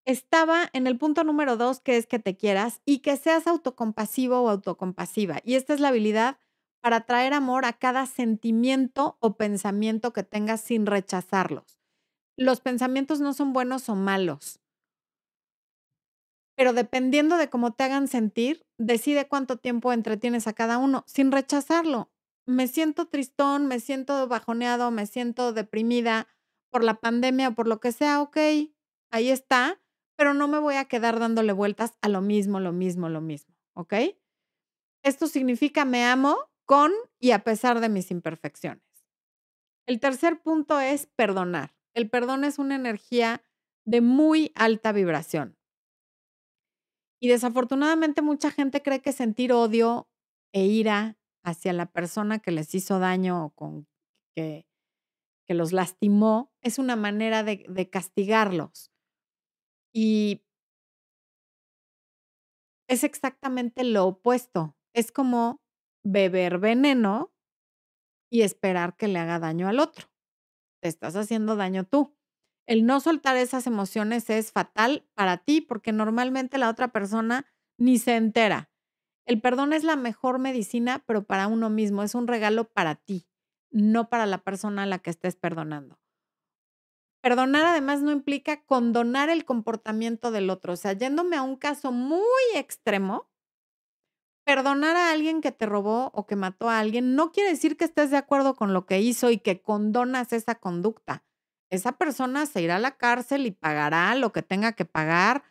Estaba en el punto número dos, que es que te quieras y que seas autocompasivo o autocompasiva. Y esta es la habilidad para traer amor a cada sentimiento o pensamiento que tengas sin rechazarlos. Los pensamientos no son buenos o malos, pero dependiendo de cómo te hagan sentir, decide cuánto tiempo entretienes a cada uno sin rechazarlo. Me siento tristón, me siento bajoneado, me siento deprimida por la pandemia o por lo que sea, ok, ahí está, pero no me voy a quedar dándole vueltas a lo mismo, lo mismo, lo mismo, ¿ok? Esto significa me amo con y a pesar de mis imperfecciones. El tercer punto es perdonar. El perdón es una energía de muy alta vibración. Y desafortunadamente mucha gente cree que sentir odio e ira hacia la persona que les hizo daño o con que, que los lastimó es una manera de, de castigarlos. Y es exactamente lo opuesto. Es como beber veneno y esperar que le haga daño al otro. Te estás haciendo daño tú. El no soltar esas emociones es fatal para ti porque normalmente la otra persona ni se entera. El perdón es la mejor medicina, pero para uno mismo, es un regalo para ti, no para la persona a la que estés perdonando. Perdonar además no implica condonar el comportamiento del otro. O sea, yéndome a un caso muy extremo, perdonar a alguien que te robó o que mató a alguien no quiere decir que estés de acuerdo con lo que hizo y que condonas esa conducta. Esa persona se irá a la cárcel y pagará lo que tenga que pagar,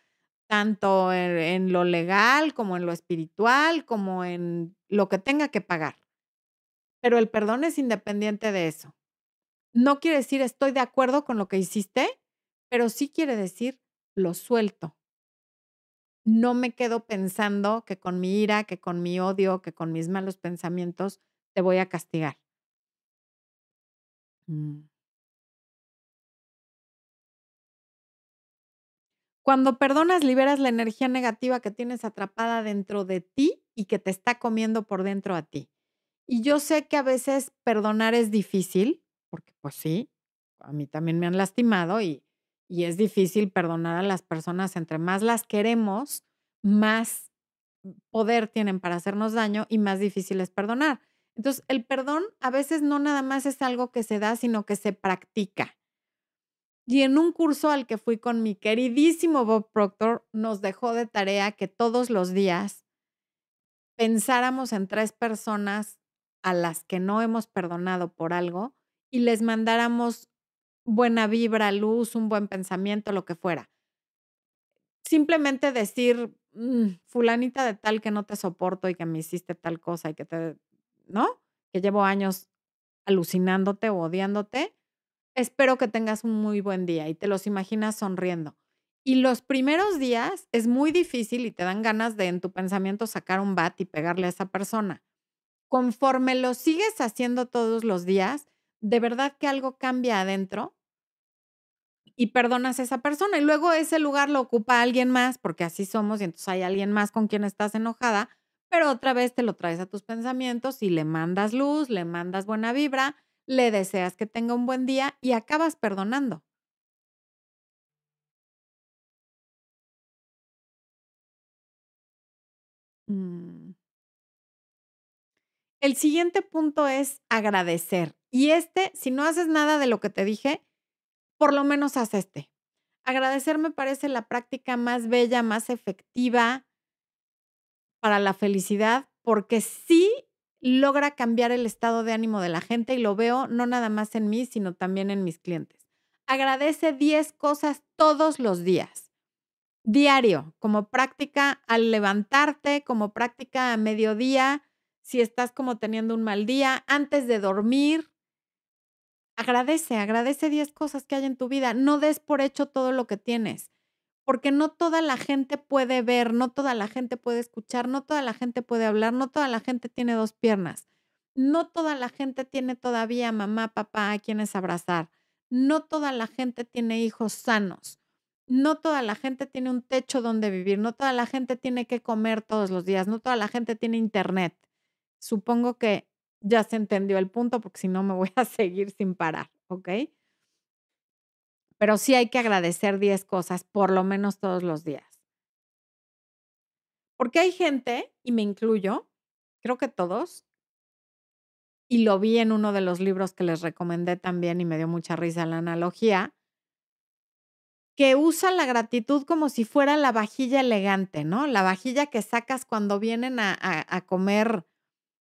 tanto en, lo legal como en lo espiritual, como en lo que tenga que pagar. Pero el perdón es independiente de eso. No quiere decir estoy de acuerdo con lo que hiciste, pero sí quiere decir lo suelto. No me quedo pensando que con mi ira, que con mi odio, que con mis malos pensamientos te voy a castigar. Mm. Cuando perdonas, liberas la energía negativa que tienes atrapada dentro de ti y que te está comiendo por dentro a ti. Y yo sé que a veces perdonar es difícil, porque pues sí, a mí también me han lastimado y, y es difícil perdonar a las personas. Entre más las queremos, más poder tienen para hacernos daño y más difícil es perdonar. Entonces, el perdón a veces no nada más es algo que se da, sino que se practica. Y en un curso al que fui con mi queridísimo Bob Proctor, nos dejó de tarea que todos los días pensáramos en tres personas a las que no hemos perdonado por algo y les mandáramos buena vibra, luz, un buen pensamiento, lo que fuera. Simplemente decir, mm, fulanita de tal que no te soporto y que me hiciste tal cosa y que te, ¿no? Que llevo años alucinándote o odiándote. Espero que tengas un muy buen día y te los imaginas sonriendo. Y los primeros días es muy difícil y te dan ganas de en tu pensamiento sacar un bat y pegarle a esa persona. Conforme lo sigues haciendo todos los días, de verdad que algo cambia adentro y perdonas a esa persona. Y luego ese lugar lo ocupa alguien más, porque así somos, y entonces hay alguien más con quien estás enojada, pero otra vez te lo traes a tus pensamientos y le mandas luz, le mandas buena vibra, le deseas que tenga un buen día y acabas perdonando. Mm. El siguiente punto es agradecer. Y este, si no haces nada de lo que te dije, por lo menos haz este. Agradecer me parece la práctica más bella, más efectiva para la felicidad, porque sí logra cambiar el estado de ánimo de la gente y lo veo no nada más en mí, sino también en mis clientes. Agradece 10 cosas todos los días, diario, como práctica al levantarte, como práctica a mediodía, si estás como teniendo un mal día, antes de dormir, Agradece, agradece 10 cosas que hay en tu vida. No des por hecho todo lo que tienes. Porque no toda la gente puede ver, no toda la gente puede escuchar, no toda la gente puede hablar, no toda la gente tiene dos piernas, no toda la gente tiene todavía mamá, papá a quienes abrazar, no toda la gente tiene hijos sanos, no toda la gente tiene un techo donde vivir, no toda la gente tiene que comer todos los días, no toda la gente tiene internet. Supongo que ya se entendió el punto porque si no me voy a seguir sin parar, ¿ok? Pero sí hay que agradecer 10 cosas, por lo menos todos los días. Porque hay gente, y me incluyo, creo que todos, y lo vi en uno de los libros que les recomendé también y me dio mucha risa la analogía, que usa la gratitud como si fuera la vajilla elegante, ¿no? La vajilla que sacas cuando vienen a, comer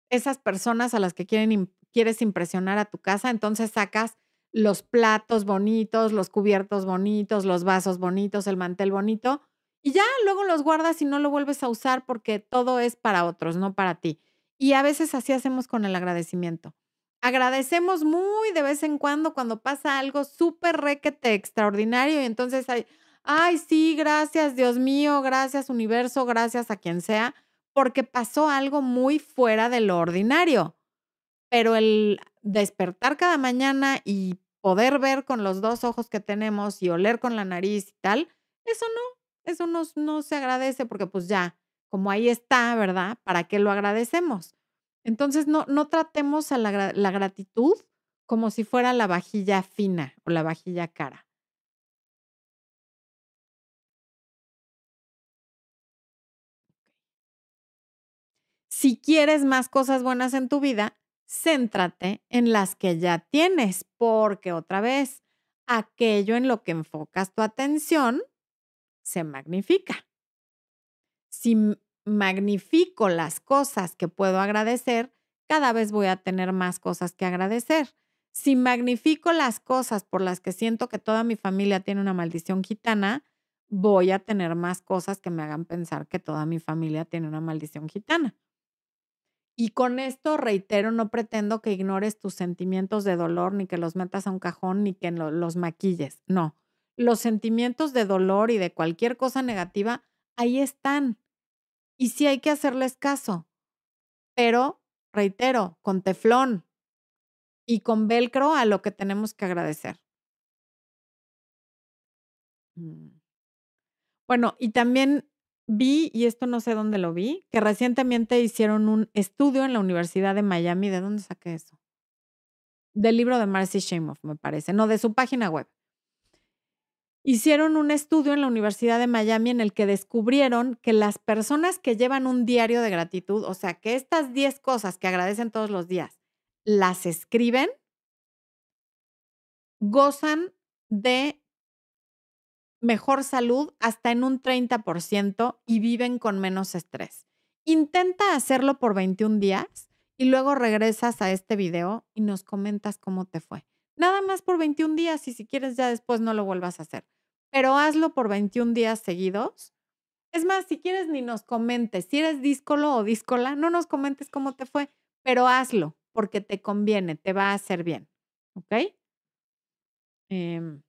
esas personas a las que quieren, quieres impresionar a tu casa, entonces sacas los platos bonitos, los cubiertos bonitos, los vasos bonitos, el mantel bonito, y ya luego los guardas y no lo vuelves a usar porque todo es para otros, no para ti. Y a veces así hacemos con el agradecimiento. Agradecemos muy de vez en cuando cuando pasa algo súper requete extraordinario y entonces hay, ay, sí, gracias Dios mío, gracias universo, gracias a quien sea, porque pasó algo muy fuera de lo ordinario. Pero el despertar cada mañana y poder ver con los dos ojos que tenemos y oler con la nariz y tal, eso no, eso no, no se agradece porque pues ya, como ahí está, ¿verdad? ¿Para qué lo agradecemos? Entonces no, no tratemos a la, la gratitud como si fuera la vajilla fina o la vajilla cara. Si quieres más cosas buenas en tu vida, céntrate en las que ya tienes, porque otra vez, aquello en lo que enfocas tu atención se magnifica. Si magnifico las cosas que puedo agradecer, cada vez voy a tener más cosas que agradecer. Si magnifico las cosas por las que siento que toda mi familia tiene una maldición gitana, voy a tener más cosas que me hagan pensar que toda mi familia tiene una maldición gitana. Y con esto, reitero, no pretendo que ignores tus sentimientos de dolor, ni que los metas a un cajón, ni que los maquilles. No, los sentimientos de dolor y de cualquier cosa negativa, ahí están. Y sí hay que hacerles caso. Pero, reitero, con teflón y con velcro a lo que tenemos que agradecer. Mm. Bueno, y también vi, y esto no sé dónde lo vi, que recientemente hicieron un estudio en la Universidad de Miami. ¿De dónde saqué eso? Del libro de Marcy Shamoff, me parece. No, de su página web. Hicieron un estudio en la Universidad de Miami en el que descubrieron que las personas que llevan un diario de gratitud, o sea, que estas 10 cosas que agradecen todos los días, las escriben, gozan de mejor salud hasta en un 30% y viven con menos estrés. Intenta hacerlo por 21 días y luego regresas a este video y nos comentas cómo te fue. Nada más por 21 días y si quieres ya después no lo vuelvas a hacer. Pero hazlo por 21 días seguidos. Es más, si quieres ni nos comentes, si eres díscolo o díscola, no nos comentes cómo te fue, pero hazlo porque te conviene, te va a hacer bien. ¿Ok? Eh,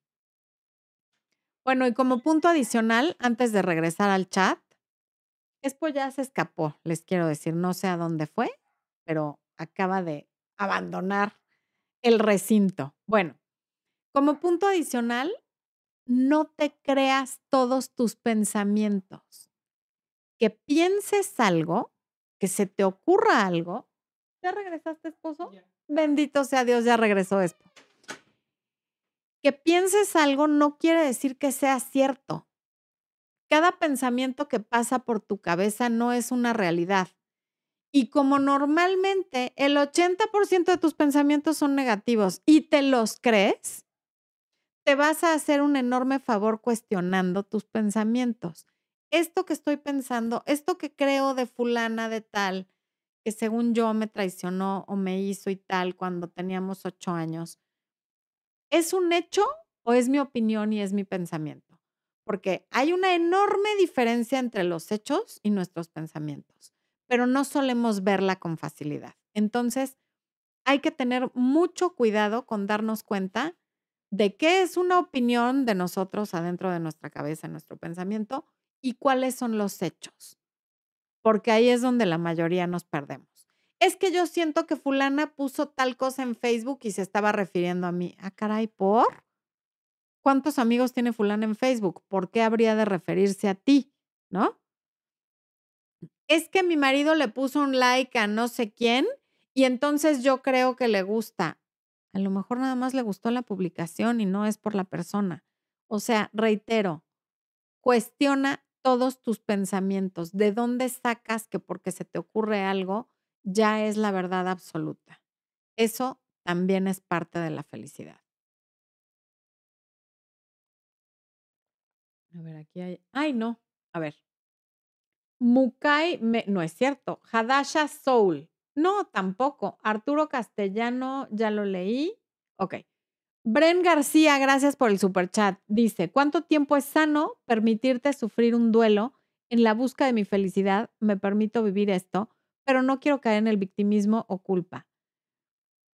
bueno, y como punto adicional, antes de regresar al chat, Expo ya se escapó, les quiero decir, no sé a dónde fue, pero acaba de abandonar el recinto. Bueno, como punto adicional, no te creas todos tus pensamientos. Que pienses algo, que se te ocurra algo. ¿Ya regresaste, esposo? Bendito sea Dios, ya regresó Expo que pienses algo no quiere decir que sea cierto. Cada pensamiento que pasa por tu cabeza no es una realidad. Y como normalmente el 80% de tus pensamientos son negativos y te los crees, te vas a hacer un enorme favor cuestionando tus pensamientos. Esto que estoy pensando, esto que creo de fulana de tal, que según yo me traicionó o me hizo y tal cuando teníamos ocho años, ¿Es un hecho o es mi opinión y es mi pensamiento? Porque hay una enorme diferencia entre los hechos y nuestros pensamientos, pero no solemos verla con facilidad. Entonces, hay que tener mucho cuidado con darnos cuenta de qué es una opinión de nosotros adentro de nuestra cabeza, nuestro pensamiento, y cuáles son los hechos. Porque ahí es donde la mayoría nos perdemos. Es que yo siento que fulana puso tal cosa en Facebook y se estaba refiriendo a mí. Ah, caray, ¿por? ¿Cuántos amigos tiene fulana en Facebook? ¿Por qué habría de referirse a ti? ¿No? Es que mi marido le puso un like a no sé quién y entonces yo creo que le gusta. A lo mejor nada más le gustó la publicación y no es por la persona. O sea, reitero, cuestiona todos tus pensamientos. ¿De dónde sacas que porque se te ocurre algo ya es la verdad absoluta? Eso también es parte de la felicidad. A ver, aquí hay. Ay, no. A ver. Mukai, no es cierto. Hadasha Soul. No, tampoco. Arturo Castellano, ya lo leí. Ok. Bren García, gracias por el super chat. Dice: ¿Cuánto tiempo es sano permitirte sufrir un duelo? En la busca de mi felicidad, me permito vivir esto, pero no quiero caer en el victimismo o culpa.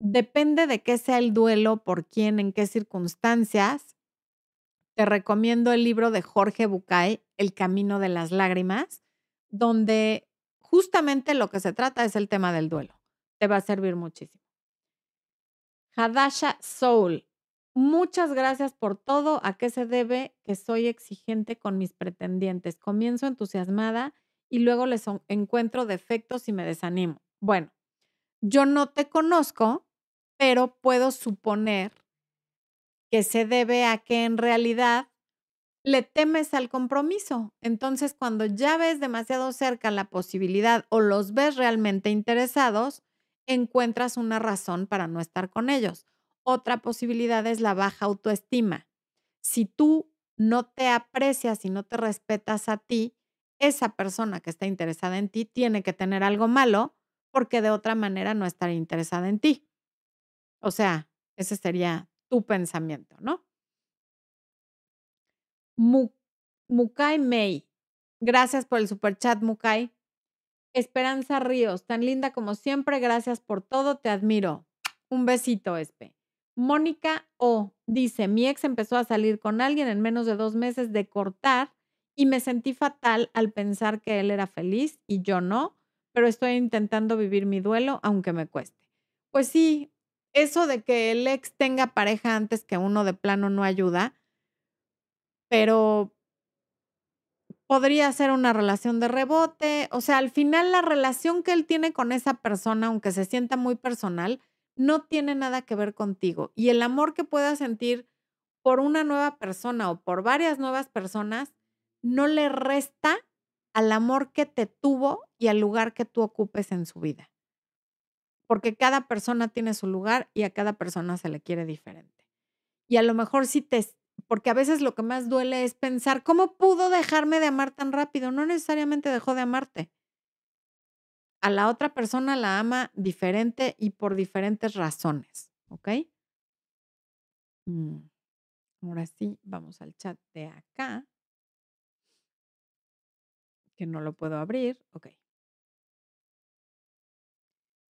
Depende de qué sea el duelo, por quién, en qué circunstancias. Te recomiendo el libro de Jorge Bucay, El Camino de las Lágrimas, donde justamente lo que se trata es el tema del duelo. Te va a servir muchísimo. Hadasha Soul, muchas gracias por todo. ¿A qué se debe que soy exigente con mis pretendientes? Comienzo entusiasmada y luego les encuentro defectos y me desanimo. Bueno, yo no te conozco, pero puedo suponer que se debe a que en realidad le temes al compromiso. Entonces, cuando ya ves demasiado cerca la posibilidad o los ves realmente interesados, encuentras una razón para no estar con ellos. Otra posibilidad es la baja autoestima. Si tú no te aprecias y no te respetas a ti, esa persona que está interesada en ti tiene que tener algo malo porque de otra manera no estaría interesada en ti. O sea, ese sería tu pensamiento, ¿no? Mukai May. Gracias por el super chat, Mukai. Esperanza Ríos, tan linda como siempre, gracias por todo, te admiro. Un besito, Espe. Mónica O dice, mi ex empezó a salir con alguien en menos de dos meses de cortar y me sentí fatal al pensar que él era feliz y yo no, pero estoy intentando vivir mi duelo aunque me cueste. Pues sí, eso de que el ex tenga pareja antes que uno de plano no ayuda pero podría ser una relación de rebote. O sea, al final la relación que él tiene con esa persona, aunque se sienta muy personal, no tiene nada que ver contigo. Y el amor que pueda sentir por una nueva persona o por varias nuevas personas no le resta al amor que te tuvo y al lugar que tú ocupes en su vida. Porque cada persona tiene su lugar y a cada persona se le quiere diferente. Y a lo mejor si te porque a veces lo que más duele es pensar, ¿cómo pudo dejarme de amar tan rápido? No necesariamente dejó de amarte. A la otra persona la ama diferente y por diferentes razones, ¿ok? Mm, ahora sí, vamos al chat de acá, que no lo puedo abrir, ok.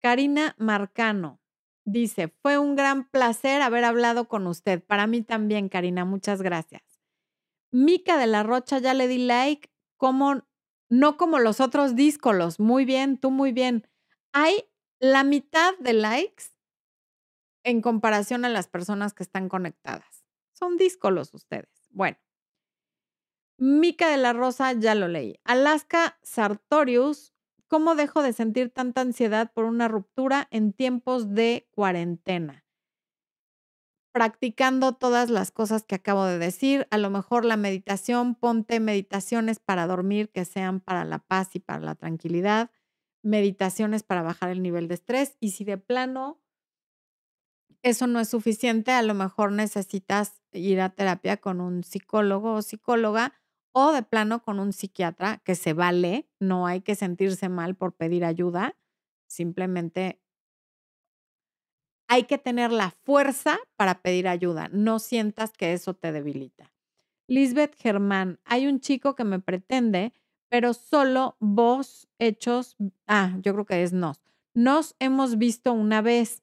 Karina Marcano. Dice, fue un gran placer haber hablado con usted. Para mí también, Karina, muchas gracias. Mica de la Rocha, ya le di like, como, no como los otros díscolos. Muy bien, tú muy bien. Hay la mitad de likes en comparación a las personas que están conectadas. Son díscolos ustedes. Bueno. Mica de la Rosa, ya lo leí. Alaska Sartorius, ¿Cómo dejo de sentir tanta ansiedad por una ruptura en tiempos de cuarentena? Practicando todas las cosas que acabo de decir, a lo mejor la meditación, ponte meditaciones para dormir que sean para la paz y para la tranquilidad, meditaciones para bajar el nivel de estrés y si de plano eso no es suficiente, a lo mejor necesitas ir a terapia con un psicólogo o psicóloga o de plano con un psiquiatra que se vale, no hay que sentirse mal por pedir ayuda, simplemente hay que tener la fuerza para pedir ayuda, no sientas que eso te debilita. Lisbeth Germán, hay un chico que me pretende, pero solo vos hechos, ah, yo creo que es nos. Nos hemos visto una vez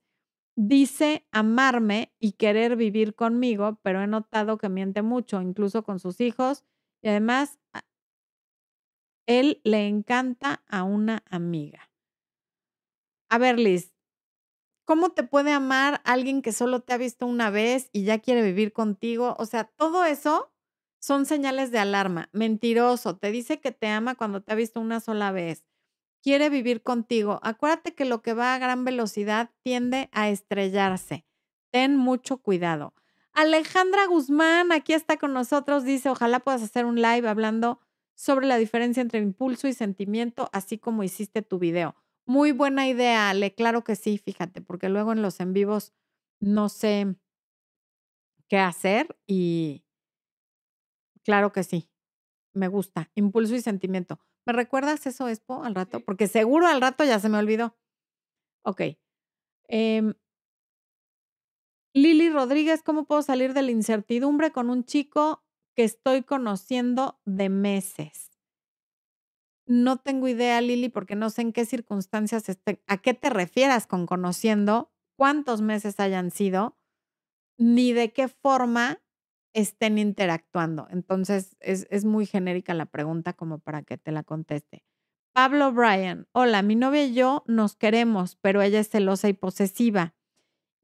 Dice amarme y querer vivir conmigo, pero he notado que miente mucho, incluso con sus hijos. Y además, él le encanta a una amiga. A ver, Liz, ¿cómo te puede amar alguien que solo te ha visto una vez y ya quiere vivir contigo? O sea, todo eso son señales de alarma. Mentiroso, te dice que te ama cuando te ha visto una sola vez. Quiere vivir contigo. Acuérdate que lo que va a gran velocidad tiende a estrellarse. Ten mucho cuidado. Alejandra Guzmán, aquí está con nosotros, dice, ojalá puedas hacer un live hablando sobre la diferencia entre impulso y sentimiento, así como hiciste tu video. Muy buena idea, Ale, claro que sí, fíjate, porque luego en los en vivos no sé qué hacer y claro que sí, me gusta, impulso y sentimiento. ¿Me recuerdas eso, Expo, al rato? Porque seguro al rato ya se me olvidó. Ok. Em, Lili Rodríguez, ¿cómo puedo salir de la incertidumbre con un chico que estoy conociendo de meses? No tengo idea, Lili, porque no sé en qué circunstancias, esté, a qué te refieras con conociendo, cuántos meses hayan sido, ni de qué forma estén interactuando. Entonces, es, es muy genérica la pregunta como para que te la conteste. Pablo Bryan, hola, mi novia y yo nos queremos, pero ella es celosa y posesiva.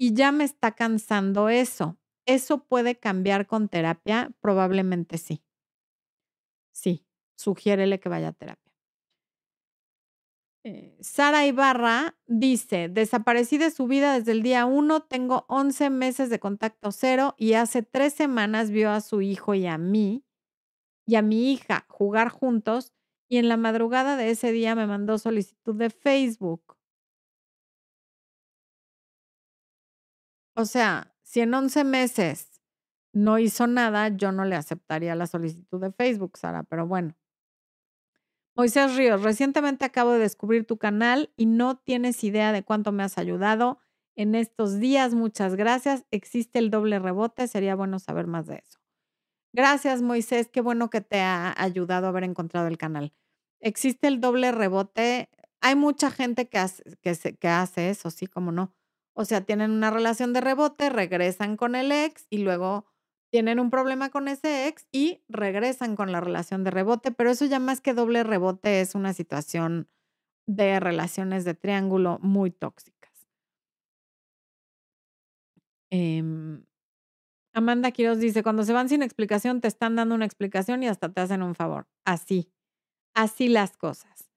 Y ya me está cansando eso. ¿Eso puede cambiar con terapia? Probablemente sí. Sí, sugiérele que vaya a terapia. Eh, Sara Ibarra dice, desaparecí de su vida desde el día 1, tengo 11 meses de contacto cero y hace tres semanas vio a su hijo y a mí y a mi hija jugar juntos y en la madrugada de ese día me mandó solicitud de Facebook. O sea, si en 11 meses no hizo nada, yo no le aceptaría la solicitud de Facebook, Sara, pero bueno. Moisés Ríos, recientemente acabo de descubrir tu canal y no tienes idea de cuánto me has ayudado en estos días. Muchas gracias. Existe el doble rebote. Sería bueno saber más de eso. Gracias, Moisés. Qué bueno que te ha ayudado a haber encontrado el canal. Existe el doble rebote. Hay mucha gente que hace, que, que hace eso, sí, como no. O sea, tienen una relación de rebote, regresan con el ex y luego tienen un problema con ese ex y regresan con la relación de rebote, pero eso ya más que doble rebote es una situación de relaciones de triángulo muy tóxicas. Em, Amanda Quiroz dice, cuando se van sin explicación, te están dando una explicación y hasta te hacen un favor. Así, así las cosas.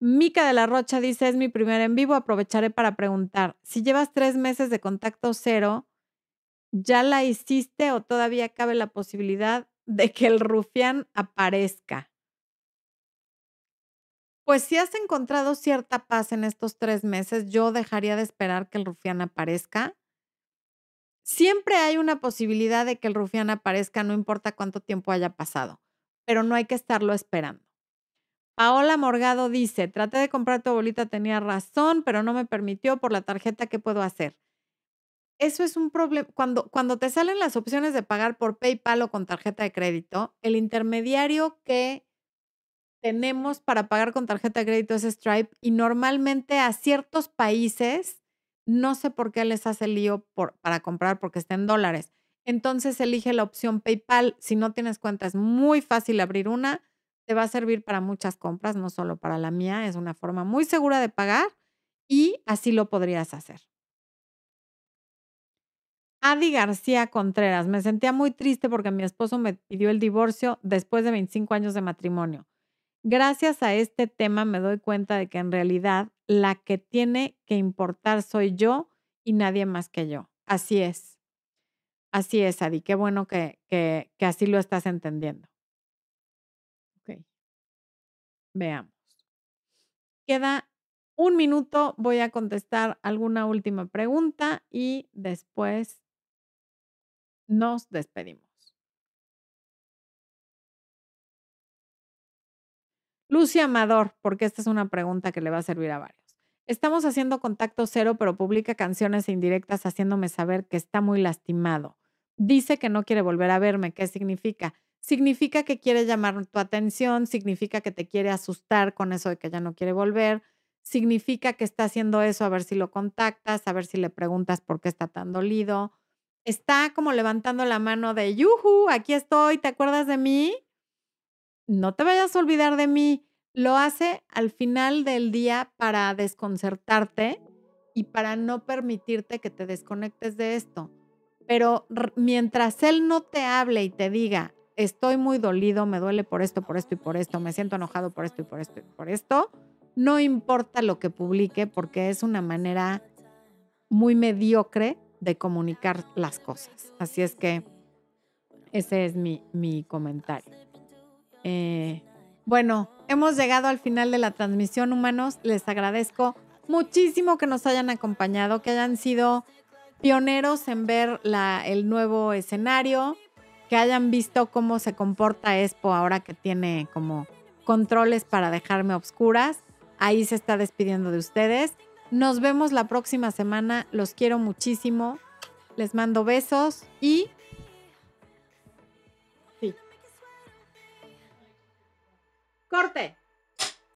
Mica de la Rocha dice, es mi primer en vivo, aprovecharé para preguntar, si llevas tres meses de contacto cero, ¿Ya la hiciste o todavía cabe la posibilidad de que el rufián aparezca? Pues si has encontrado cierta paz en estos tres meses, yo dejaría de esperar que el rufián aparezca. Siempre hay una posibilidad de que el rufián aparezca, no importa cuánto tiempo haya pasado, pero no hay que estarlo esperando. Paola Morgado dice, traté de comprar tu abuelita, tenía razón, pero no me permitió por la tarjeta, ¿qué puedo hacer? eso es un problema. Cuando, cuando te salen las opciones de pagar por PayPal o con tarjeta de crédito, el intermediario que tenemos para pagar con tarjeta de crédito es Stripe y normalmente a ciertos países, no sé por qué les hace lío para comprar porque está dólares. Entonces elige la opción PayPal. Si no tienes cuenta, es muy fácil abrir una. Te va a servir para muchas compras, no solo para la mía. Es una forma muy segura de pagar y así lo podrías hacer. Adi García Contreras, me sentía muy triste porque mi esposo me pidió el divorcio después de 25 años de matrimonio. Gracias a este tema me doy cuenta de que en realidad la que tiene que importar soy yo y nadie más que yo. Así es. Así es, Adi. Qué bueno que, que, que así lo estás entendiendo. Veamos. Queda un minuto. Voy a contestar alguna última pregunta y después nos despedimos. Lucia Amador, porque esta es una pregunta que le va a servir a varios. Estamos haciendo contacto cero, pero publica canciones indirectas haciéndome saber que está muy lastimado. Dice que no quiere volver a verme. ¿Qué significa? Significa que quiere llamar tu atención, significa que te quiere asustar con eso de que ya no quiere volver, significa que está haciendo eso, a ver si lo contactas, a ver si le preguntas por qué está tan dolido. Está como levantando la mano de, yuhu, aquí estoy, ¿te acuerdas de mí? No te vayas a olvidar de mí. Lo hace al final del día para desconcertarte y para no permitirte que te desconectes de esto. Pero mientras él no te hable y te diga, estoy muy dolido, me duele por esto, por esto y por esto, me siento enojado por esto y por esto y por esto, no importa lo que publique porque es una manera muy mediocre de comunicar las cosas. Así es que ese es mi, mi comentario. Eh, bueno, hemos llegado al final de la transmisión, humanos. Les agradezco muchísimo que nos hayan acompañado, que hayan sido pioneros en ver la, el nuevo escenario, que hayan visto cómo se comporta Expo ahora que tiene como controles para dejarme obscuras. Ahí se está despidiendo de ustedes. Nos vemos la próxima semana. Los quiero muchísimo. Les mando besos y... Corte.